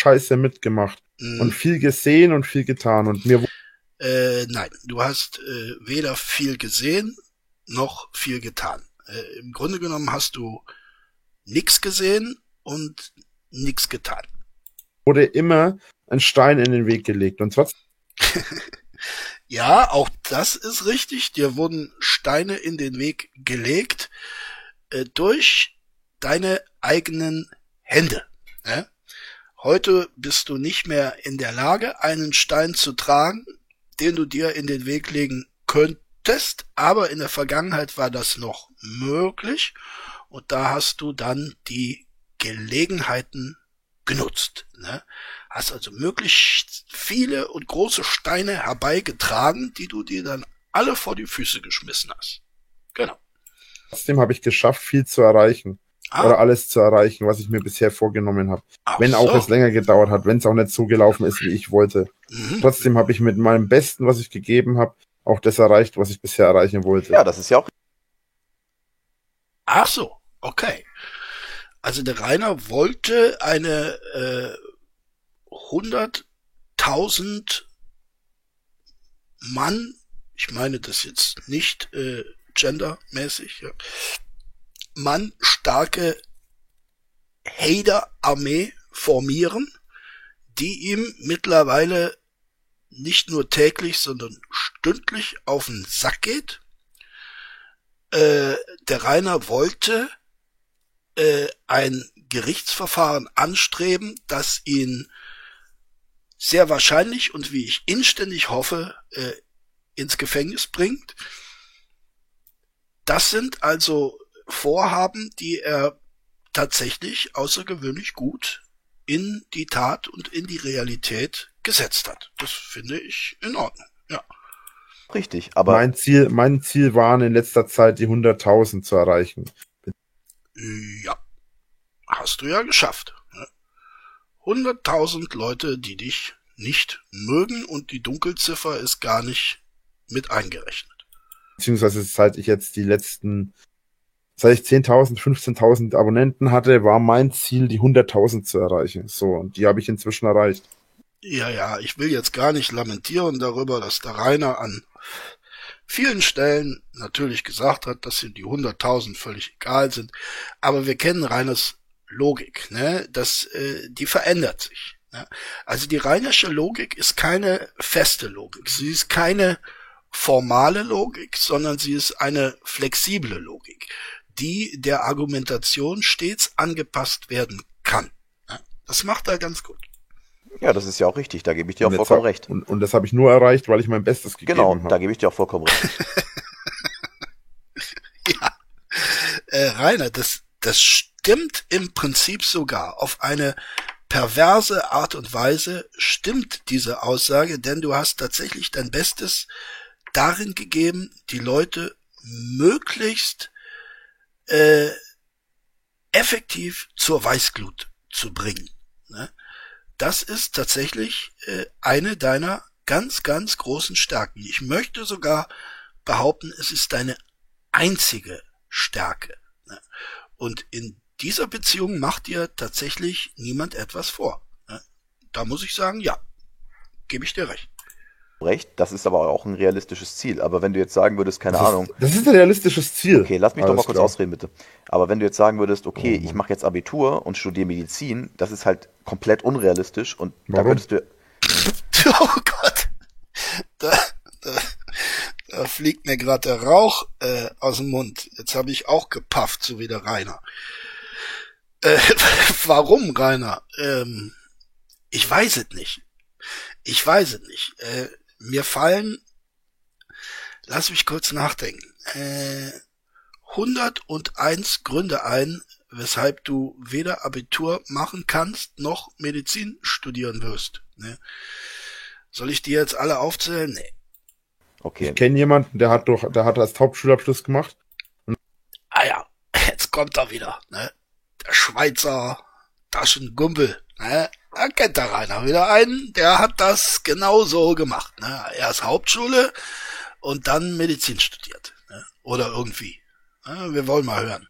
Scheiße mitgemacht. Mm, Und viel gesehen und viel getan. Und mir äh, nein, du hast äh, weder viel gesehen noch viel getan. Äh, Im Grunde genommen hast du nix gesehen und nix getan. wurde immer ein Stein in den Weg gelegt. Und trotzdem Ja, auch das ist richtig. Dir wurden Steine in den Weg gelegt äh, durch deine eigenen Hände. Ne? Heute bist du nicht mehr in der Lage, einen Stein zu tragen, den du dir in den Weg legen könntest, aber in der Vergangenheit war das noch möglich und da hast du dann die Gelegenheiten genutzt. Ne? Hast also möglichst viele und große Steine herbeigetragen, die du dir dann alle vor die Füße geschmissen hast. Genau. trotzdem habe ich geschafft, viel zu erreichen. Ah, Oder alles zu erreichen, was ich mir bisher vorgenommen habe. ach Wenn auch so. es länger gedauert hat, wenn es auch nicht so gelaufen ist, wie ich wollte. Mhm. Trotzdem habe ich mit meinem Besten, was ich gegeben habe, auch das erreicht, was ich bisher erreichen wollte. Ja, das ist ja auch. Ach so, okay. Also der Rainer wollte eine äh, 100.000 Mann, ich meine das jetzt nicht äh, gendermäßig, ja, Mann starke Hader-Armee formieren, die ihm mittlerweile nicht nur täglich, sondern stündlich auf den Sack geht. Äh, der Rainer wollte äh, ein Gerichtsverfahren anstreben, das ihn sehr wahrscheinlich und wie ich inständig hoffe, äh, ins Gefängnis bringt. Das sind also Vorhaben, die er tatsächlich außergewöhnlich gut in die Tat und in die Realität gesetzt hat. Das finde ich in Ordnung. Ja. Richtig, aber mein Ziel, mein Ziel waren in letzter Zeit die 100.000 zu erreichen. Ja. Hast du ja geschafft. ne? 100.000 Leute, die dich nicht mögen und die Dunkelziffer ist gar nicht mit eingerechnet. Beziehungsweise seit ich jetzt die letzten, seit ich 10.000, 15.000 Abonnenten hatte, war mein Ziel, die 100.000 zu erreichen. So, und die habe ich inzwischen erreicht. Ja, ja, ich will jetzt gar nicht lamentieren darüber, dass der Rainer an vielen Stellen natürlich gesagt hat, dass ihm die 100.000 völlig egal sind. Aber wir kennen Rainers Logik, ne? Das, äh, die verändert sich. Ne? Also die Rainersche Logik ist keine feste Logik. Sie ist keine formale Logik, sondern sie ist eine flexible Logik, die der Argumentation stets angepasst werden kann. Ne? Das macht er ganz gut. Ja, das ist ja auch richtig, da gebe ich dir auch vollkommen hab- recht. Und, und das habe ich nur erreicht, weil ich mein Bestes gegeben Genau, habe. da gebe ich dir auch vollkommen recht. Ja, äh, Rainer, das, das stimmt im Prinzip sogar. Auf eine perverse Art und Weise stimmt diese Aussage, denn du hast tatsächlich dein Bestes darin gegeben, die Leute möglichst äh, effektiv zur Weißglut zu bringen. Ne? Das ist tatsächlich äh, eine deiner ganz, ganz großen Stärken. Ich möchte sogar behaupten, es ist deine einzige Stärke. Ne? Und in dieser Beziehung macht dir tatsächlich niemand etwas vor. Ne? Da muss ich sagen, ja, gebe ich dir recht. Recht, das ist aber auch ein realistisches Ziel. Aber wenn du jetzt sagen würdest, keine das Ahnung. Ist, das ist ein realistisches Ziel. Okay, lass mich doch mal Alles kurz klar. ausreden, bitte. Aber wenn du jetzt sagen würdest, okay, Oh ich mache jetzt Abitur und studiere Medizin, das ist halt komplett unrealistisch und da Warum? würdest du. Oh Gott. Da, da, da fliegt mir gerade der Rauch äh, aus dem Mund. Jetzt habe ich auch gepafft, so wie der Rainer. Äh, warum, Rainer? Ähm, ich weiß es nicht. Ich weiß es nicht. Äh, mir fallen, lass mich kurz nachdenken, äh, 101 Gründe ein, weshalb du weder Abitur machen kannst, noch Medizin studieren wirst. Ne? Soll ich dir jetzt alle aufzählen? Nee. Okay. Ich kenne jemanden, der hat doch, der hat als Hauptschulabschluss gemacht. Ah ja, jetzt kommt er wieder. Ne? Der Schweizer Taschengumpel. Ne? Da kennt der Rainer wieder einen, der hat das genau so gemacht. Ne? Erst Hauptschule und dann Medizin studiert. Ne? Oder irgendwie. Ne? Wir wollen mal hören.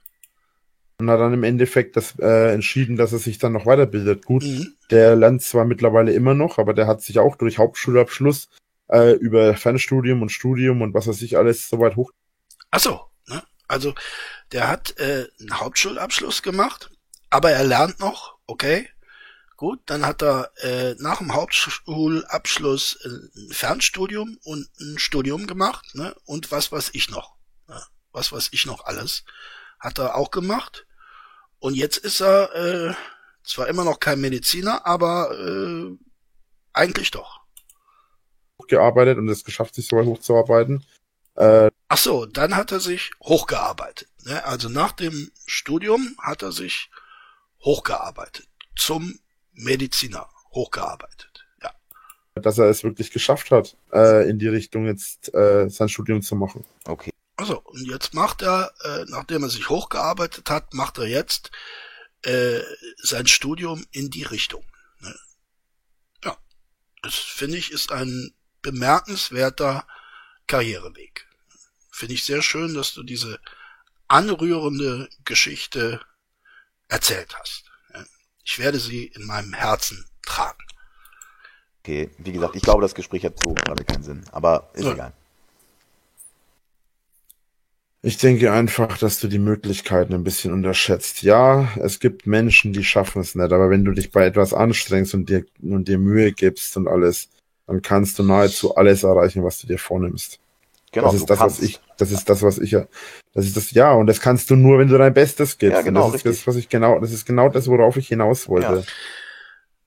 Und hat dann im Endeffekt das äh, entschieden, dass er sich dann noch weiterbildet. Gut, Mhm. der lernt zwar mittlerweile immer noch, aber der hat sich auch durch Hauptschulabschluss äh, über Fernstudium und Studium und was weiß ich alles soweit hoch. Ach so, ne? Also der hat äh, einen Hauptschulabschluss gemacht, aber er lernt noch, okay. Gut, dann hat er äh, nach dem Hauptschulabschluss äh, ein Fernstudium und ein Studium gemacht, ne? Und was weiß ich noch. Ne? Was weiß ich noch alles. Hat er auch gemacht. Und jetzt ist er äh, zwar immer noch kein Mediziner, aber äh, eigentlich doch. hochgearbeitet und es geschafft, sich so weit hochzuarbeiten. Äh, Ach so, dann hat er sich hochgearbeitet. Ne? Also nach dem Studium hat er sich hochgearbeitet. Zum Mediziner hochgearbeitet. Ja. dass er es wirklich geschafft hat, äh, in die Richtung jetzt äh, sein Studium zu machen. Okay. Also, und jetzt macht er, äh, nachdem er sich hochgearbeitet hat, macht er jetzt äh, sein Studium in die Richtung. Ne? Ja. Das finde ich ist ein bemerkenswerter Karriereweg. Finde ich sehr schön, dass du diese anrührende Geschichte erzählt hast. Ich werde sie in meinem Herzen tragen. Okay, wie gesagt, ich glaube, das Gespräch hat so gerade keinen Sinn. Aber ist Ja. egal. Ich denke einfach, dass du die Möglichkeiten ein bisschen unterschätzt. Ja, es gibt Menschen, die schaffen es nicht, aber wenn du dich bei etwas anstrengst und dir, und dir Mühe gibst und alles, dann kannst du nahezu alles erreichen, was du dir vornimmst. Genau, das ist du das, kannst. was ich, das ist das, was ich, das ist das, ja, und das kannst du nur, wenn du dein Bestes gibst. Ja, genau, und das ist richtig. das, was ich genau, das ist genau das, worauf ich hinaus wollte. Ja.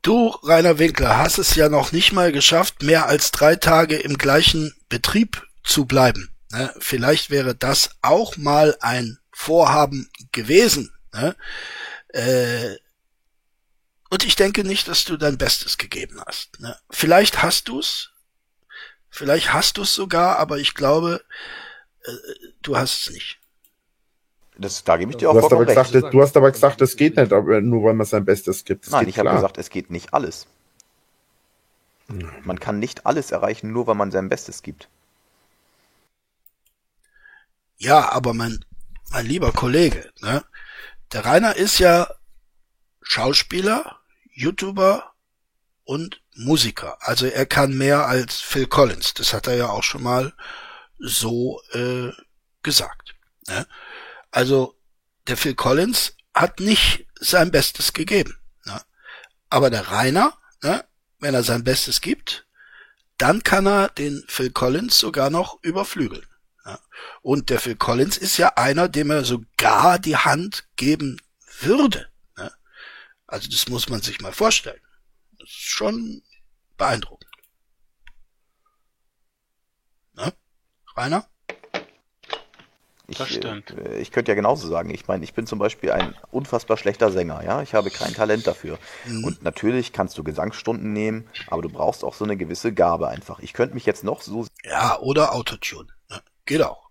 Du, Rainer Winkler, hast es ja noch nicht mal geschafft, mehr als drei Tage im gleichen Betrieb zu bleiben. Ne? Vielleicht wäre das auch mal ein Vorhaben gewesen. Ne? Äh, und ich denke nicht, dass du dein Bestes gegeben hast. Ne? Vielleicht hast du's, vielleicht hast du's sogar, aber ich glaube, äh, du hast es nicht. Das, da gebe ich dir auch Du hast, aber vollkommen gesagt, recht. du hast aber gesagt, das geht nicht, aber nur weil man sein Bestes gibt. Das Nein, geht ich habe gesagt, es geht nicht alles. Man kann nicht alles erreichen, nur weil man sein Bestes gibt. Ja, aber mein, mein lieber Kollege, ne? Der Rainer ist ja Schauspieler, YouTuber und Musiker. Also er kann mehr als Phil Collins. Das hat er ja auch schon mal so äh, gesagt. Ne? Also der Phil Collins hat nicht sein Bestes gegeben. Ne? Aber der Rainer, ne, wenn er sein Bestes gibt, dann kann er den Phil Collins sogar noch überflügeln. Ja. Und der Phil Collins ist ja einer, dem er sogar die Hand geben würde. Ne? Also das muss man sich mal vorstellen. Das ist schon beeindruckend. Ne? Rainer? Ich, Das stimmt. äh, ich könnte ja genauso sagen. Ich meine, ich bin zum Beispiel ein unfassbar schlechter Sänger, ja. Ich habe kein Talent dafür. Mhm. Und natürlich kannst du Gesangsstunden nehmen, aber du brauchst auch so eine gewisse Gabe einfach. Ich könnte mich jetzt noch so Ja, oder Autotune. Ne? Geht auch.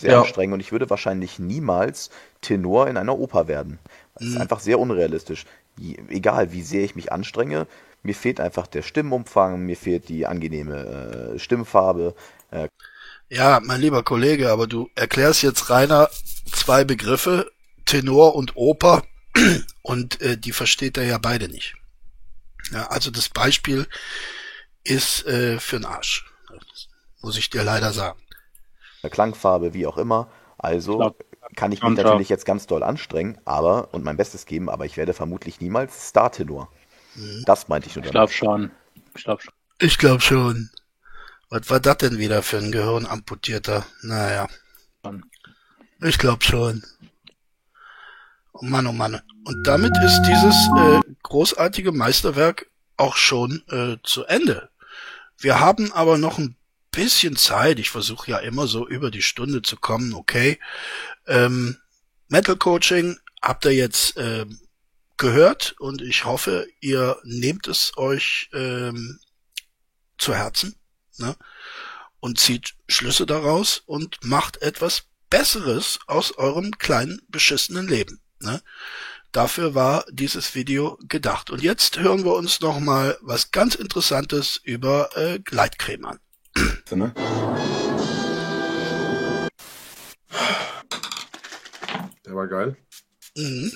sehr Ja. anstrengen und ich würde wahrscheinlich niemals Tenor in einer Oper werden. Das ist Mhm. einfach sehr unrealistisch. je- egal wie sehr ich mich anstrenge, mir fehlt einfach der Stimmumfang, mir fehlt die angenehme äh, Stimmfarbe. Äh, Ja, mein lieber Kollege, aber du erklärst jetzt Rainer zwei Begriffe, Tenor und Oper, und äh, die versteht er ja beide nicht. Ja, also das Beispiel ist äh, für den Arsch. Das muss ich dir leider sagen. eine Klangfarbe, wie auch immer. Also Klar. kann ich mich natürlich jetzt ganz doll anstrengen, aber und mein Bestes geben, aber ich werde vermutlich niemals Star-Tenor. Das meinte ich nur Ich glaube schon. Ich glaube schon. Ich glaube schon. Was war das denn wieder für ein Gehirnamputierter? Naja. Ich glaube schon. Oh Mann, oh Mann. Und damit ist dieses äh, großartige Meisterwerk auch schon äh, zu Ende. Wir haben aber noch ein bisschen Zeit. Ich versuche ja immer so über die Stunde zu kommen, okay. Ähm, Metal Coaching habt ihr jetzt ähm, gehört und ich hoffe, ihr nehmt es euch ähm, zu Herzen ne? und zieht Schlüsse daraus und macht etwas Besseres aus eurem kleinen beschissenen Leben. Ne? Dafür war dieses Video gedacht. Und jetzt hören wir uns noch mal was ganz Interessantes über äh, Gleitcreme an. Ne? Der war geil. Mhm.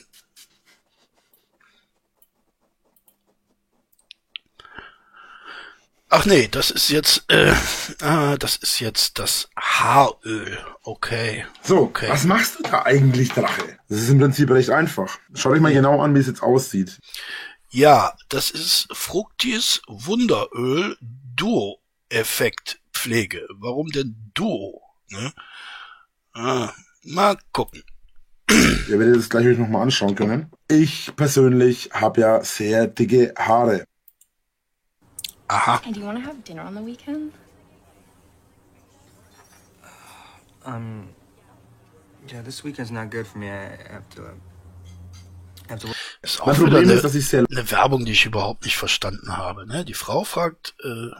Ach nee, das ist jetzt, äh, ah, das ist jetzt das Haaröl. Okay. So, Okay. was machst du da eigentlich, Drache? Das ist im Prinzip recht einfach. Schau dich mal genau an, wie es jetzt aussieht. Ja, das ist Fructis Wunderöl Duo Effekt Pflege. Warum denn Duo? Ne? Ah, mal gucken. Ihr werdet es gleich euch nochmal anschauen können. Ich persönlich habe ja sehr dicke Haare. Aha. Hey, do you want to have dinner on the weekend? Um, yeah, this weekend's not good for me. I have to. I have to. Ist auch wieder Problem eine, ist, dass ich sehr eine Werbung, die ich überhaupt nicht verstanden habe. Ne? Die Frau fragt, äh,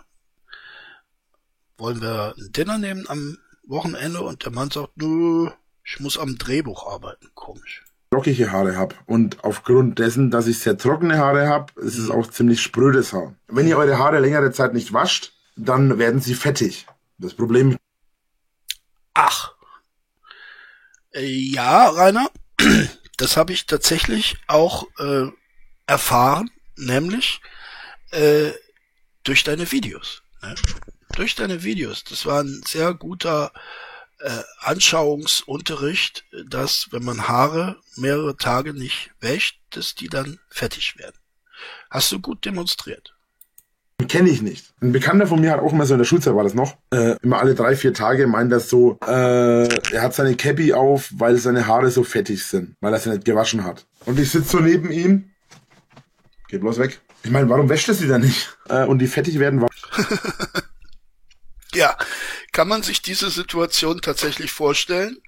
wollen wir ein Dinner nehmen am Wochenende? Und der Mann sagt, nö, ich muss am Drehbuch arbeiten. Komisch. Lockige Haare habe. Und aufgrund dessen, dass ich sehr trockene Haare habe, ist es auch ziemlich sprödes Haar. Wenn ihr eure Haare längere Zeit nicht wascht, dann werden sie fettig. Das Problem Ach. Äh, ja, Rainer, das habe ich tatsächlich auch äh, erfahren, nämlich äh, durch deine Videos. Ne? Durch deine Videos. Das war ein sehr guter äh, Anschauungsunterricht, dass wenn man Haare mehrere Tage nicht wäscht, dass die dann fettig werden. Hast du gut demonstriert. kenne ich nicht. Ein Bekannter von mir hat auch immer so in der Schulzeit war das noch, äh, immer alle drei, vier Tage meint er so, äh, er hat seine Cappy auf, weil seine Haare so fettig sind, weil er sie nicht gewaschen hat. Und ich sitze so neben ihm, geh bloß weg. Ich meine, warum wäscht er sie dann nicht? Äh, und die fettig werden, wa- Ja, kann man sich diese Situation tatsächlich vorstellen?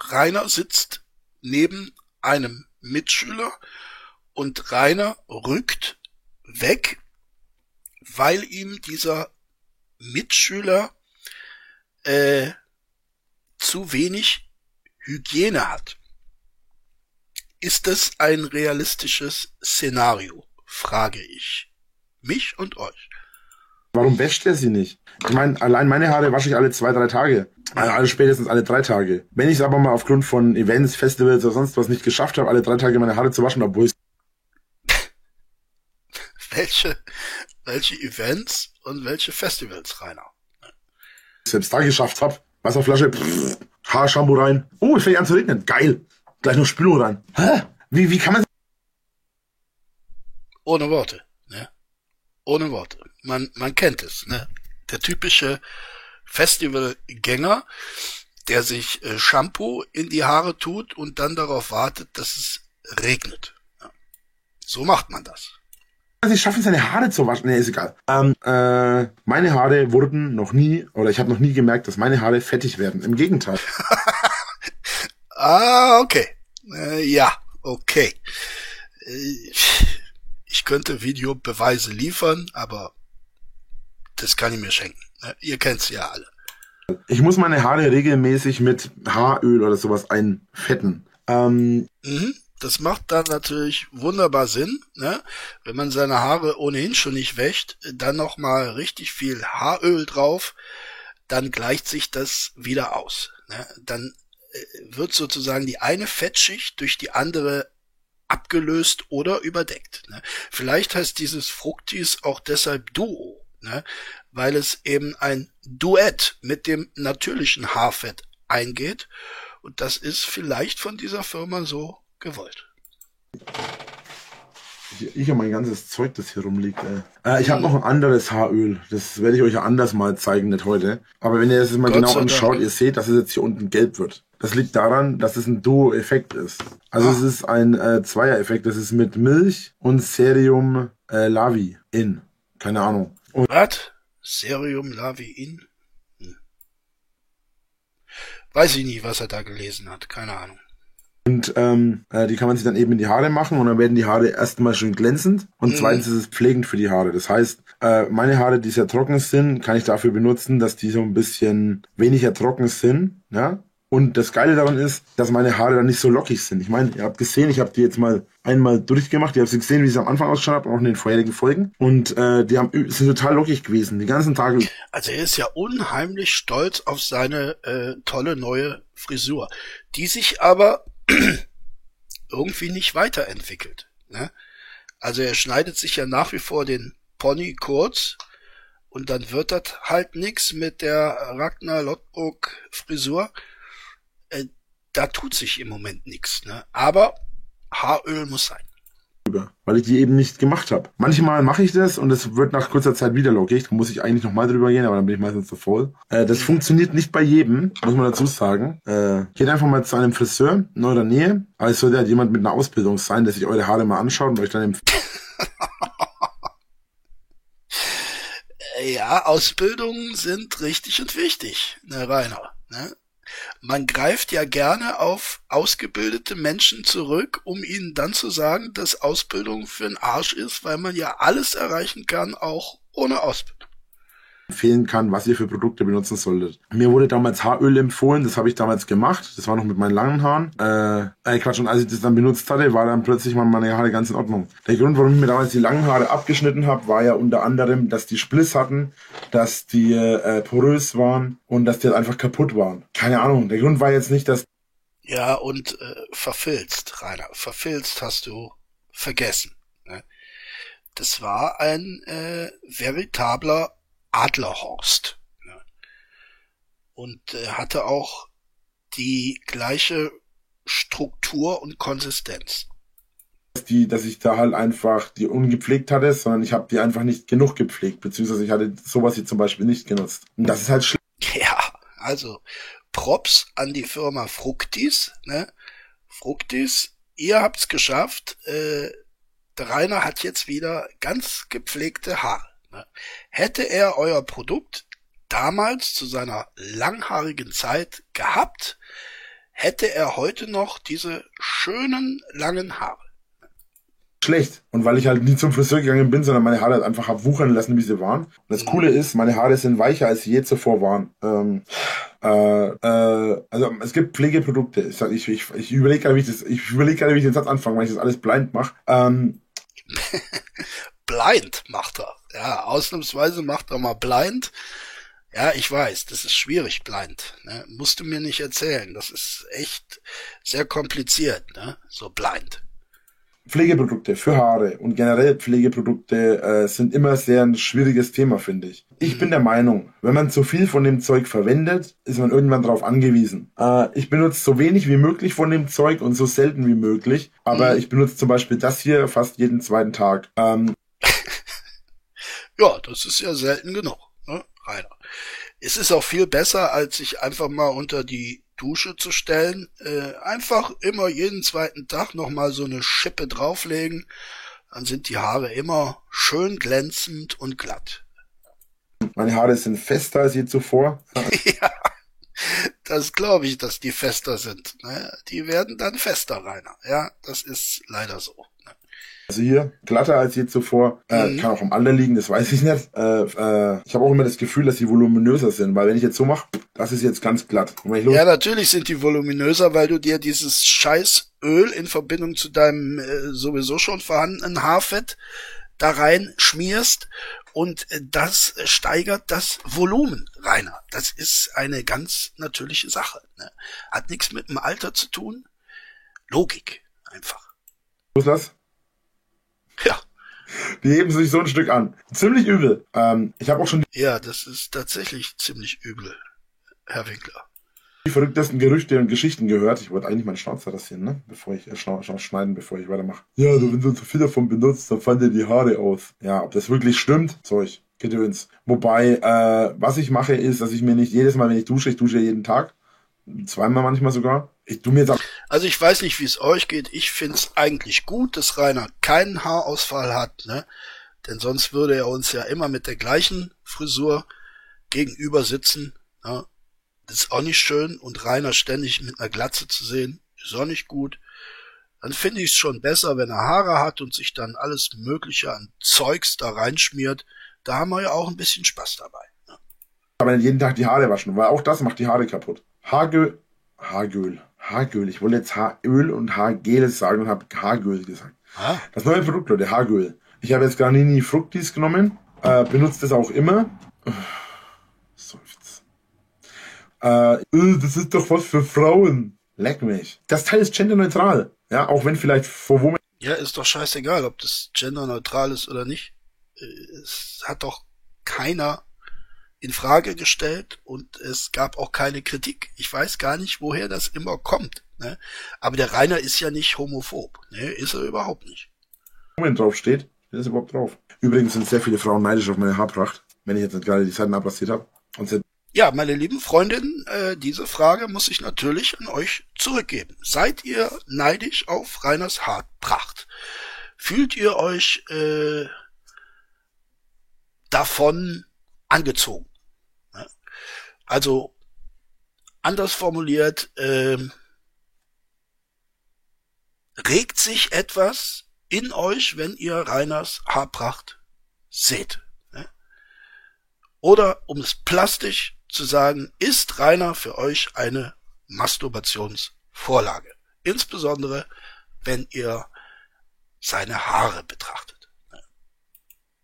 Rainer sitzt neben einem Mitschüler und Rainer rückt weg, weil ihm dieser Mitschüler äh, zu wenig Hygiene hat. Ist das ein realistisches Szenario? Frage ich mich und euch. Warum wäscht er sie nicht? Ich meine, allein meine Haare wasche ich alle zwei, drei Tage. Also alle spätestens alle drei Tage. Wenn ich es aber mal aufgrund von Events, Festivals oder sonst was nicht geschafft habe, alle drei Tage meine Haare zu waschen, obwohl ich welche, welche Events und welche Festivals, Rainer. selbst da geschafft habe, Wasserflasche, pff, Haarshampoo rein. Oh, es fängt an zu regnen. Geil. Gleich noch Spülung rein. Hä? Wie, wie kann man Ohne Worte? Ohne Worte. Man, man kennt es, ne? Der typische Festivalgänger, der sich äh, Shampoo in die Haare tut und dann darauf wartet, dass es regnet. Ja. So macht man das. sie schaffen, seine Haare zu waschen? Nee, ist egal. Ähm, äh, meine Haare wurden noch nie, oder ich habe noch nie gemerkt, dass meine Haare fettig werden. Im Gegenteil. Ah, okay. Äh, ja, okay. Äh, ich könnte Videobeweise liefern, aber das kann ich mir schenken. ne? Ihr kennt's ja alle. Ich muss meine Haare regelmäßig mit Haaröl oder sowas einfetten. Ähm, Mhm. Das macht dann natürlich wunderbar Sinn, ne? Wenn man seine Haare ohnehin schon nicht wäscht, dann noch mal richtig viel Haaröl drauf, dann gleicht sich das wieder aus. Ne? Dann äh, wird sozusagen die eine Fettschicht durch die andere abgelöst oder überdeckt. Ne? Vielleicht heißt dieses Fructis auch deshalb Duo, ne? weil es eben ein Duett mit dem natürlichen Haarfett eingeht. Und das ist vielleicht von dieser Firma so gewollt. Ich, habe mein ganzes Zeug, das hier rumliegt. Ey. Äh, ich habe noch ein anderes Haaröl. Das werde ich euch ja anders mal zeigen, nicht heute. Aber wenn ihr das mal Gott genau anschaut, Dank. ihr seht, dass es jetzt hier unten gelb wird. Das liegt daran, dass es ein Duo-Effekt ist. Also es ist ein äh, Zweier-Effekt. Das ist mit Milch und Serium äh, Lavi in. Keine Ahnung. Und Was? Serium Laviin? Hm. Weiß ich nie, was er da gelesen hat. Keine Ahnung. Und ähm, äh, die kann man sich dann eben in die Haare machen und dann werden die Haare erstmal schön glänzend und Mhm. zweitens ist es pflegend für die Haare. Das heißt, äh, meine Haare, die sehr trocken sind, kann ich dafür benutzen, dass die so ein bisschen weniger trocken sind. Ja? Und das Geile daran ist, dass meine Haare dann nicht so lockig sind. Ich meine, ihr habt gesehen, ich habe die jetzt mal einmal durchgemacht. Ihr habt sie gesehen, wie sie am Anfang ausgeschaut haben, auch in den vorherigen Folgen. Und äh, die haben, sind total lockig gewesen, die ganzen Tage. Also er ist ja unheimlich stolz auf seine äh, tolle neue Frisur, die sich aber irgendwie nicht weiterentwickelt. Ne? Also er schneidet sich ja nach wie vor den Pony kurz und dann wird das halt nix mit der Ragnar Lothbrok Frisur. Äh, da tut sich im Moment nichts. Ne? Aber Haaröl muss sein. weil ich die eben nicht gemacht habe. Manchmal mache ich das und es wird nach kurzer Zeit wieder lockig. Da muss ich eigentlich nochmal drüber gehen, aber dann bin ich meistens zu voll. Äh, das funktioniert nicht bei jedem, muss man dazu sagen. Äh, geht einfach mal zu einem Friseur in eurer Nähe, aber es sollte halt jemand mit einer Ausbildung sein, der sich eure Haare mal anschaut und euch dann empfiehlt. Ja, Ausbildungen sind richtig und wichtig, ne, Rainer. Ne? Man greift ja gerne auf ausgebildete Menschen zurück, um ihnen dann zu sagen, dass Ausbildung für den Arsch ist, weil man ja alles erreichen kann, auch ohne Ausbildung. Empfehlen kann, was ihr für Produkte benutzen solltet. Mir wurde damals Haaröl empfohlen, das habe ich damals gemacht. Das war noch mit meinen langen Haaren. Äh, äh Quatsch, und als ich das dann benutzt hatte, war dann plötzlich meine Haare ganz in Ordnung. Der Grund, warum ich mir damals die langen Haare abgeschnitten habe, war ja unter anderem, dass die Spliss hatten, dass die äh, porös waren und dass die halt einfach kaputt waren. Keine Ahnung. Der Grund war jetzt nicht, dass Ja, und äh, verfilzt, Rainer. Verfilzt hast du vergessen. Ne? Das war ein äh, veritabler Adlerhorst. Ne? Und äh, hatte auch die gleiche Struktur und Konsistenz. die, dass ich da halt einfach die ungepflegt hatte, sondern ich habe die einfach nicht genug gepflegt, beziehungsweise ich hatte sowas hier zum Beispiel nicht genutzt. Und das ist halt schlecht. Ja, also Props an die Firma Fructis. Ne? Fructis, ihr habt's geschafft. Äh, der Rainer hat jetzt wieder ganz gepflegte Haare. Ne? Hätte er euer Produkt damals zu seiner langhaarigen Zeit gehabt, hätte er heute noch diese schönen langen Haare. schlecht. Und weil ich halt nie zum Friseur gegangen bin, sondern meine Haare halt einfach hab wuchern lassen, wie sie waren. Und das Coole ist, meine Haare sind weicher, als sie je zuvor waren. Ähm, äh, äh, also es gibt Pflegeprodukte. Ich, ich, ich, ich überlege gerade, wie ich das, ich überlege gerade, wie ich den Satz anfange, weil ich das alles blind mache. Ähm, Blind macht er. Ja, ausnahmsweise macht er mal blind. Ja, ich weiß, das ist schwierig, blind. Ne? Musst du mir nicht erzählen. Das ist echt sehr kompliziert, ne? So blind. Pflegeprodukte für Haare und generell Pflegeprodukte äh, sind immer sehr ein schwieriges Thema, finde ich. Ich bin der Meinung, wenn man zu viel von dem Zeug verwendet, ist man irgendwann darauf angewiesen. Äh, ich benutze so wenig wie möglich von dem Zeug und so selten wie möglich, aber Mhm. ich benutze zum Beispiel das hier fast jeden zweiten Tag. Ähm, Ja, das ist ja selten genug, ne, Rainer. Es ist auch viel besser, als sich einfach mal unter die Dusche zu stellen. Äh, einfach immer jeden zweiten Tag nochmal so eine Schippe drauflegen. Dann sind die Haare immer schön glänzend und glatt. meine Haare sind fester als je zuvor. ja, das glaube ich, dass die fester sind. Ne? Die werden dann fester, Rainer. Ja, das ist leider so. Also hier glatter als je zuvor. Äh, Mhm. Kann auch am Alter liegen, das weiß ich nicht. Äh, äh, ich habe auch immer das Gefühl, dass sie voluminöser sind, weil wenn ich jetzt so mache, das ist jetzt ganz glatt. Ja, natürlich sind die voluminöser, weil du dir dieses scheiß Öl in Verbindung zu deinem äh, sowieso schon vorhandenen Haarfett da rein schmierst und äh, das steigert das Volumen, Rainer. Das ist eine ganz natürliche Sache. Ne? Hat nichts mit dem Alter zu tun. Logik einfach. Was ist das? Ja. Die heben sich so ein Stück an. Ziemlich übel. Ähm, ich habe auch schon Ja, das ist tatsächlich ziemlich übel, Herr Winkler. die verrücktesten Gerüchte und Geschichten gehört. Ich wollte eigentlich meinen Schnauzer rasieren, ne? Bevor ich äh, schna schneiden, bevor ich weitermache. Ja, du, wenn du so viel davon benutzt, dann fallen dir die Haare aus. Ja, ob das wirklich stimmt, Zeug. Gedöns. Wobei, äh, was ich mache, ist, dass ich mir nicht jedes Mal, wenn ich dusche, ich dusche jeden Tag, zweimal manchmal sogar, ich tu mir jetzt Also ich weiß nicht, wie es euch geht. Ich find's eigentlich gut, dass Rainer keinen Haarausfall hat, ne? Denn sonst würde er uns ja immer mit der gleichen Frisur gegenüber sitzen. Ne? Das ist auch nicht schön und Rainer ständig mit einer Glatze zu sehen, ist auch nicht gut. Dann finde ich es schon besser, wenn er Haare hat und sich dann alles Mögliche an Zeugs da reinschmiert. Da haben wir ja auch ein bisschen Spaß dabei. aber jeden Tag die Haare waschen, weil auch das macht die Haare kaputt. Haargöl, Haargöl, Haargöl. Ich wollte jetzt Haaröl und Haargel sagen und habe Haargöl gesagt. Ah. Das neue Produkt, Leute, Haargöl. Ich habe jetzt Granini Fructis genommen, äh, benutze das auch immer. Seufz. Äh, äh, das ist doch was für Frauen. Leck mich. Das Teil ist genderneutral. Ja, auch wenn vielleicht vor Women Ja, ist doch scheißegal, ob das genderneutral ist oder nicht. Äh, Es hat doch keiner in Frage gestellt und es gab auch keine Kritik. Ich weiß gar nicht, woher das immer kommt. Ne? Aber der Rainer ist ja nicht homophob. Ne? Ist er überhaupt nicht. drauf steht, das überhaupt drauf. Übrigens sind sehr viele Frauen neidisch auf meine Haarpracht, wenn ich jetzt nicht gerade die Seiten abrasiert habe. Ja, meine lieben Freundinnen, äh, diese Frage muss ich natürlich an euch zurückgeben. Seid ihr neidisch auf Rainers Haarpracht? Fühlt ihr euch äh, davon angezogen? Ne? Also anders formuliert, ähm, regt sich etwas in euch, wenn ihr Rainers Haarpracht seht? Ne? Oder um es plastisch zu sagen, ist Rainer für euch eine Masturbationsvorlage. Insbesondere, wenn ihr seine Haare betrachtet.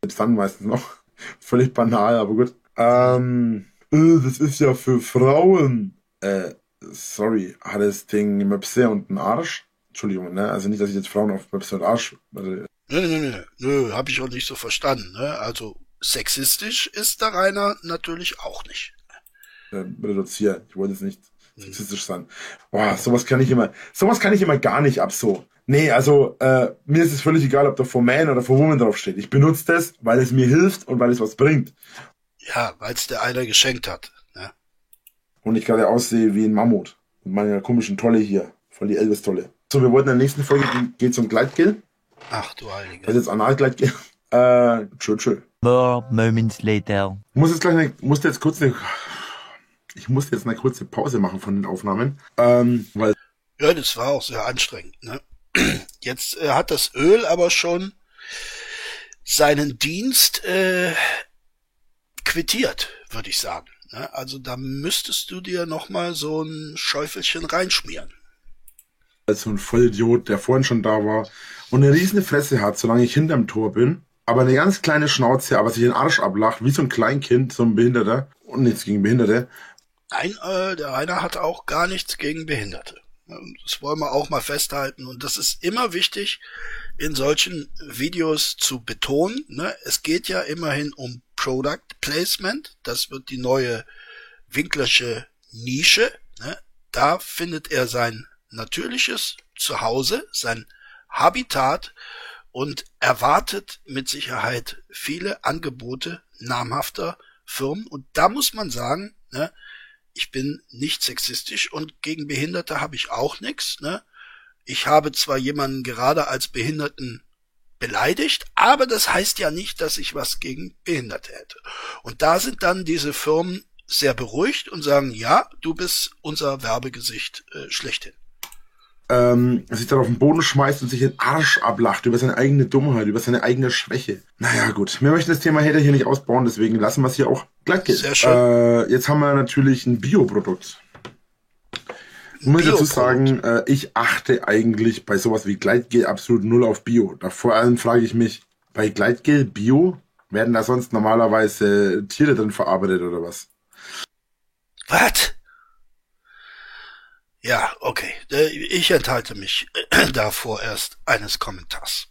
selbst dann meistens noch. Völlig banal, aber gut. Ähm, äh, das ist ja für Frauen. Äh, sorry, hat das Ding Möpse und einen Arsch? Entschuldigung, ne? Also nicht, dass ich jetzt Frauen auf Möpse und Arsch. Also, Nö, nö, nö, nö, hab ich auch nicht so verstanden. Ne? Also sexistisch ist der Rainer natürlich auch nicht. äh, reduzieren. Ich wollte jetzt nicht sexistisch sein. Boah, sowas kann ich immer, sowas kann ich immer gar nicht ab so. Nee, also äh, mir ist es völlig egal, ob da for Man oder for Woman draufsteht. Ich benutze das, weil es mir hilft und weil es was bringt. Ja, weil es der einer geschenkt hat. Ne? Und ich gerade aussehe wie ein Mammut. Mit meiner komischen Tolle hier. Voll die Elvis-Tolle. So, wir wollten in der nächsten Folge, geht zum Gleitgel. Ach du Heilige. Das ist jetzt Analgleitgel. Äh, tschö, tschö. More moments later. Ich muss jetzt gleich eine, musste jetzt kurz eine, ich musste jetzt eine kurze Pause machen von den Aufnahmen, ähm, weil Ja, das war auch sehr anstrengend. Ne? Jetzt äh, hat das Öl aber schon seinen Dienst äh, quittiert, würde ich sagen. Ne? Also da müsstest du dir noch mal so ein Schäufelchen reinschmieren. als so ein Vollidiot, der vorhin schon da war und eine riesige Fresse hat, solange ich hinterm Tor bin, aber eine ganz kleine Schnauze, aber sich den Arsch ablacht, wie so ein Kleinkind, so ein Behinderter und nichts gegen Behinderte. Nein, äh, der Rainer hat auch gar nichts gegen Behinderte. Das wollen wir auch mal festhalten. Und das ist immer wichtig, in solchen Videos zu betonen. Ne? Es geht ja immerhin um Product Placement. Das wird die neue Winklersche Nische. Ne? Da findet er sein natürliches Zuhause, sein Habitat und erwartet mit Sicherheit viele Angebote namhafter Firmen. Und da muss man sagen, ne, ich bin nicht sexistisch und gegen Behinderte habe ich auch nichts. Ne? Ich habe zwar jemanden gerade als Behinderten beleidigt, aber das heißt ja nicht, dass ich was gegen Behinderte hätte. Und da sind dann diese Firmen sehr beruhigt und sagen, ja, du bist unser Werbegesicht äh, schlechthin. Ähm, sich dann auf den Boden schmeißt und sich den Arsch ablacht über seine eigene Dummheit, über seine eigene Schwäche. Naja, gut. Wir möchten das Thema Hater hier nicht ausbauen, deswegen lassen wir es hier auch glatt gehen. Sehr schön. Äh, jetzt haben wir natürlich ein Bioprodukt. Muss ich dazu Bioprodukt. sagen, äh, ich achte eigentlich bei sowas wie Gleitgel absolut null auf Bio. Da vor allem frage ich mich, bei Gleitgel Bio, werden da sonst normalerweise Tiere drin verarbeitet oder was? Was? Ja, okay. Äh, Ich enthalte mich äh, da vorerst eines Kommentars.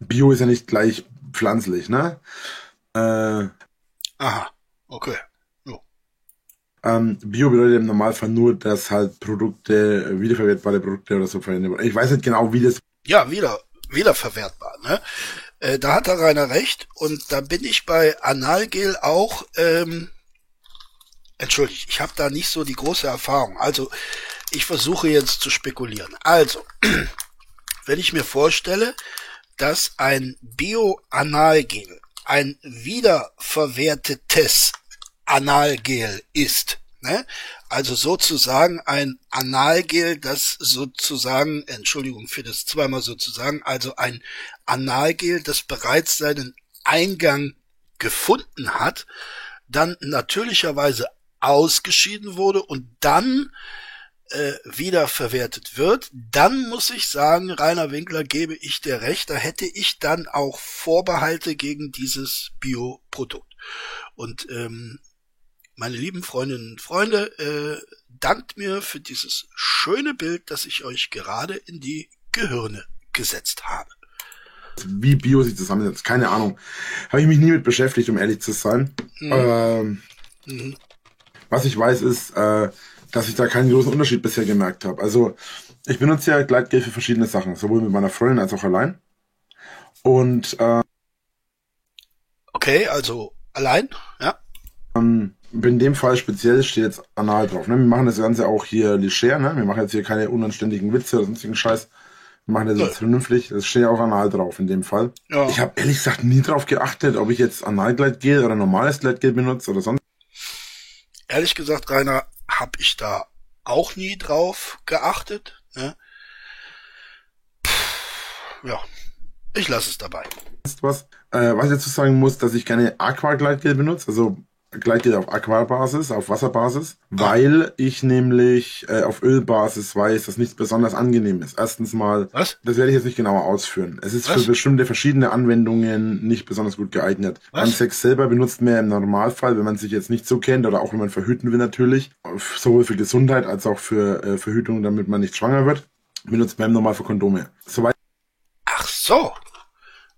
Bio ist ja nicht gleich pflanzlich, ne? Äh, Aha, okay. Ähm, Bio bedeutet im Normalfall nur, dass halt Produkte, äh, wiederverwertbare Produkte oder so verwendet werden. Ich weiß nicht genau, wie das Ja, wieder, wiederverwertbar, ne? Äh, da hat der Rainer recht und da bin ich bei Analgel auch, ähm, entschuldigt, ich habe da nicht so die große Erfahrung. Also, ich versuche jetzt zu spekulieren. Also, wenn ich mir vorstelle, dass ein Bio-Analgel ein wiederverwertetes Analgel ist, ne? Also sozusagen ein Analgel, das sozusagen, Entschuldigung für das zweimal sozusagen, also ein Analgel, das bereits seinen Eingang gefunden hat, dann natürlicherweise ausgeschieden wurde und dann äh, wieder verwertet wird, dann muss ich sagen, Rainer Winkler gebe ich dir recht, da hätte ich dann auch Vorbehalte gegen dieses Bioprodukt. Und ähm, meine lieben Freundinnen und Freunde, äh, dankt mir für dieses schöne Bild, das ich euch gerade in die Gehirne gesetzt habe. wie Bio sich zusammensetzt. Keine Ahnung. Habe ich mich nie mit beschäftigt, um ehrlich zu sein. Mhm. Ähm, Mhm. was ich weiß, ist, äh, dass ich da keinen großen Unterschied bisher gemerkt habe. Also ich benutze ja Gleitgel für verschiedene Sachen, sowohl mit meiner Freundin als auch allein. Und äh, Okay, also allein, ja. ähm, in dem Fall speziell steht jetzt anal drauf. Ne? Wir machen das Ganze auch hier leger, ne? Wir machen jetzt hier keine unanständigen Witze oder sonstigen Scheiß. Wir machen das jetzt vernünftig. Das steht ja auch anal drauf in dem Fall. Ja. Ich habe ehrlich gesagt nie drauf geachtet, ob ich jetzt Analgleitgel oder normales Gleitgel benutze oder sonst. Ehrlich gesagt, Rainer, hab ich da auch nie drauf geachtet. Ne? Ja, ich lasse es dabei. was. Äh, was ich dazu sagen muss, dass ich keine Aqua-Gleitgel benutze, also Gleitgel auf Aquabasis, auf Wasserbasis, weil ich nämlich äh, auf Ölbasis weiß, dass nichts besonders angenehm ist. Erstens mal, Was? das werde ich jetzt nicht genauer ausführen. Es ist Was? für bestimmte verschiedene Anwendungen nicht besonders gut geeignet. Was? Beim Sex selber benutzt man ja im Normalfall, wenn man sich jetzt nicht so kennt oder auch wenn man verhüten will natürlich, sowohl für Gesundheit als auch für äh, Verhütung, damit man nicht schwanger wird, benutzt man im Normalfall Kondome. Soweit Ach so.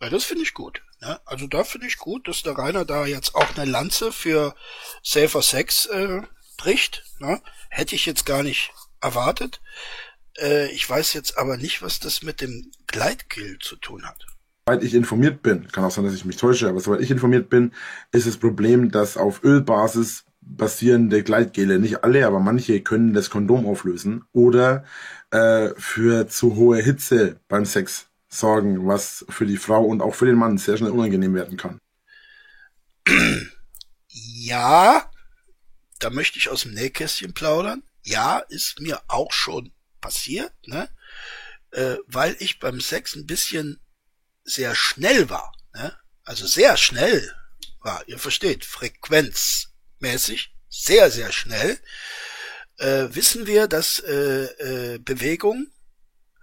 Ja, das finde ich gut. Ne? Also da finde ich gut, dass der Rainer da jetzt auch eine Lanze für Safer Sex äh, bricht. Ne? Hätte ich jetzt gar nicht erwartet. Äh, ich weiß jetzt aber nicht, was das mit dem Gleitgel zu tun hat. Soweit ich informiert bin, kann auch sein, dass ich mich täusche, aber soweit ich informiert bin, ist das Problem, dass auf Ölbasis basierende Gleitgele, nicht alle, aber manche können das Kondom auflösen oder äh, für zu hohe Hitze beim Sex sorgen, was für die Frau und auch für den Mann sehr schnell unangenehm werden kann. Ja, da möchte ich aus dem Nähkästchen plaudern. Ja, ist mir auch schon passiert, ne? Äh, weil ich beim Sex ein bisschen sehr schnell war, ne? Also sehr schnell war, ihr versteht, frequenzmäßig, sehr, sehr schnell, äh, wissen wir, dass äh, äh, Bewegung,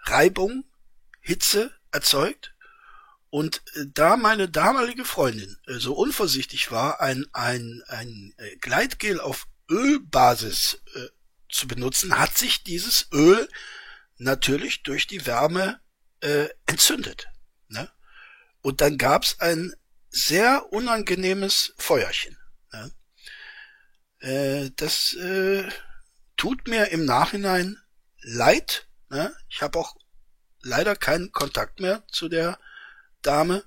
Reibung, Hitze erzeugt. Und äh, da meine damalige Freundin äh, so unvorsichtig war, ein, ein, ein äh, Gleitgel auf Ölbasis äh, zu benutzen, hat sich dieses Öl natürlich durch die Wärme äh, entzündet. Ne? Und dann gab's ein sehr unangenehmes Feuerchen. Ne? Äh, das äh, tut mir im Nachhinein leid. Ne? Ich habe auch leider keinen Kontakt mehr zu der Dame.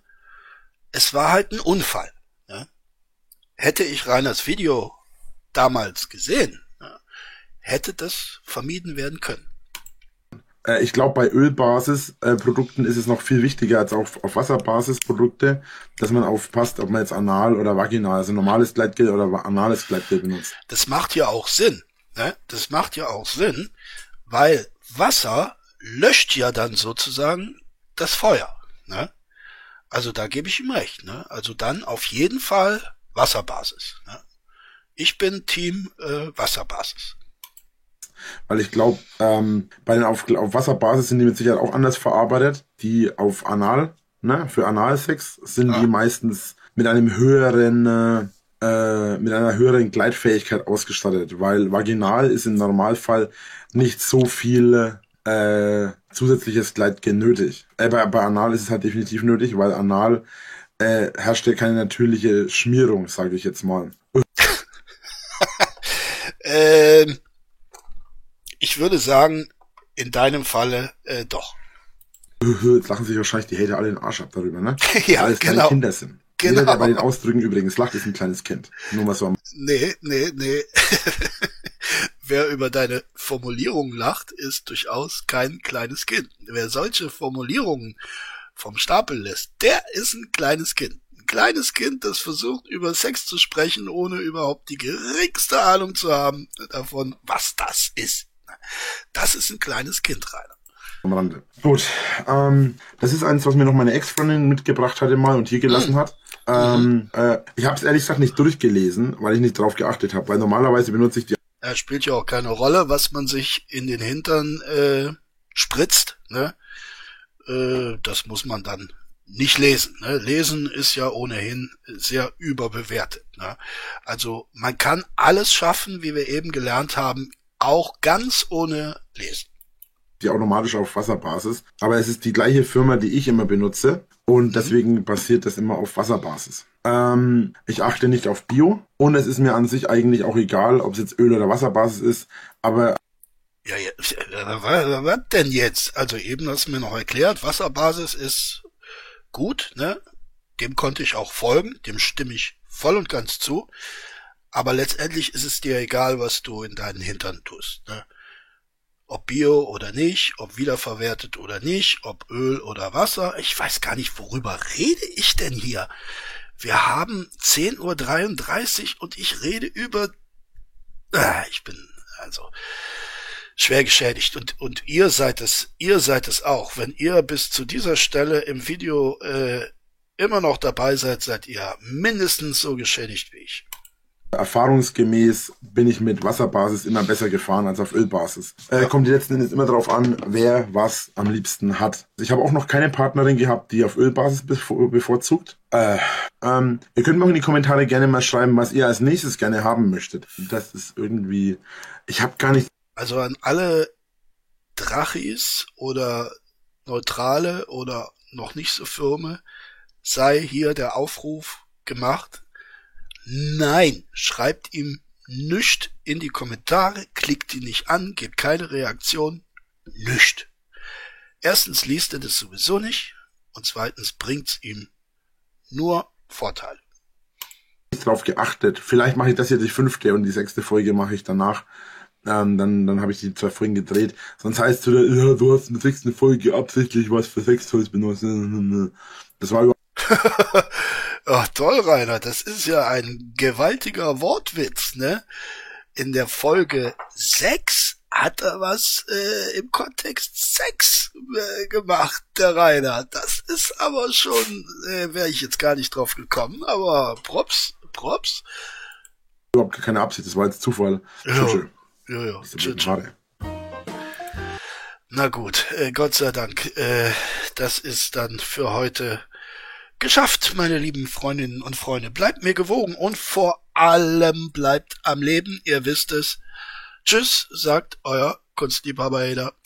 Es war halt ein Unfall. Ne? Hätte ich Reiners Video damals gesehen, ne, hätte das vermieden werden können. Äh, ich glaube, bei Ölbasis-Produkten ist es noch viel wichtiger als auf, auf Wasserbasis-Produkte, dass man aufpasst, ob man jetzt anal oder vaginal, also normales Gleitgel oder anales Gleitgel benutzt. Das macht ja auch Sinn. Ne? Das macht ja auch Sinn, weil Wasser löscht ja dann sozusagen das Feuer. Ne? Also da gebe ich ihm recht. Ne? Also dann auf jeden Fall Wasserbasis. Ne? Ich bin Team äh, Wasserbasis. Weil ich glaube, ähm, bei den auf, auf Wasserbasis sind die mit Sicherheit auch anders verarbeitet. Die auf Anal, ne, für Analsex sind die meistens mit einem höheren, äh, äh, mit einer höheren Gleitfähigkeit ausgestattet, weil vaginal ist im Normalfall nicht so viel äh, zusätzliches Gleitgel nötig. Äh, bei, bei Anal ist es halt definitiv nötig, weil Anal äh, herrscht ja keine natürliche Schmierung, sage ich jetzt mal. Ähm, ich würde sagen, in deinem Falle äh, doch. Jetzt lachen sich wahrscheinlich die Hater alle den Arsch ab darüber, ne? Ja, Weil es genau. Kinder sind. Genau. Jeder, der bei den Ausdrücken übrigens lacht, ist ein kleines Kind. Nur mal so am Nee, nee, nee. Wer über deine Formulierungen lacht, ist durchaus kein kleines Kind. Wer solche Formulierungen vom Stapel lässt, der ist ein kleines Kind. Ein kleines Kind, das versucht, über Sex zu sprechen, ohne überhaupt die geringste Ahnung zu haben davon, was das ist. Das ist ein kleines Kind, Rainer. am Rande. Gut, ähm, das ist eins, was mir noch meine Ex-Freundin mitgebracht hatte mal und hier gelassen hat. Ähm, äh, ich habe es ehrlich gesagt nicht durchgelesen, weil ich nicht drauf geachtet habe, weil normalerweise benutze ich die Er spielt ja auch keine Rolle, was man sich in den Hintern äh, spritzt. Ne? Äh, das muss man dann nicht lesen. Ne? Lesen ist ja ohnehin sehr überbewertet. Ne? Also man kann alles schaffen, wie wir eben gelernt haben, auch ganz ohne Lesen. Die automatisch auf Wasserbasis. Aber es ist die gleiche Firma, die ich immer benutze. Und deswegen basiert das immer auf Wasserbasis. Ähm, ich achte nicht auf Bio. Und es ist mir an sich eigentlich auch egal, ob es jetzt Öl oder Wasserbasis ist. Aber Ja, ja, äh, was, was denn jetzt? Also eben hast du mir noch erklärt, Wasserbasis ist gut, ne? Dem konnte ich auch folgen, dem stimme ich voll und ganz zu. Aber letztendlich ist es dir egal, was du in deinen Hintern tust, ne? Ob Bio oder nicht, ob wiederverwertet oder nicht, ob Öl oder Wasser. Ich weiß gar nicht, worüber rede ich denn hier? Wir haben 10.33 Uhr und ich rede über... Ah, ich bin also schwer geschädigt und und ihr seid es ihr seid es auch wenn ihr bis zu dieser Stelle im Video äh, immer noch dabei seid seid ihr mindestens so geschädigt wie ich erfahrungsgemäß bin ich mit Wasserbasis immer besser gefahren als auf Ölbasis. Äh, kommt letzten Endes immer darauf an, wer was am liebsten hat. Ich habe auch noch keine Partnerin gehabt, die auf Ölbasis bevor, bevorzugt. Äh, ähm, ihr könnt mir auch in die Kommentare gerne mal schreiben, was ihr als nächstes gerne haben möchtet. Das ist irgendwie... Ich habe gar nicht... also an alle Drachis oder Neutrale oder noch nicht so Firme sei hier der Aufruf gemacht Nein, schreibt ihm nüscht in die Kommentare, klickt ihn nicht an, gebt keine Reaktion, nüscht. Erstens liest er das sowieso nicht und zweitens bringt's ihm nur Vorteile. nicht drauf geachtet. Vielleicht mache ich das hier die fünfte und die sechste Folge mache ich danach. Ähm, dann dann habe ich die zwei Folgen gedreht. Sonst heißt es wieder, ja, du hast in der sechsten Folge absichtlich was für Sextoys benutzt. Das war überhaupt Ach toll, Rainer, das ist ja ein gewaltiger Wortwitz, ne? In der Folge 6 hat er was äh, im Kontext Sex äh, gemacht, der Rainer. Das ist aber schon, äh, wäre ich jetzt gar nicht drauf gekommen, aber Props, Props. überhaupt keine Absicht. Das war jetzt Zufall. Ja. Tschüss. Ja, ja, Ist tschüss. schade. Na gut, äh, Gott sei Dank, äh, das ist dann für heute geschafft, meine lieben Freundinnen und Freunde. Bleibt mir gewogen und vor allem bleibt am Leben, ihr wisst es. Tschüss, sagt euer Kunstliebhaber Eder.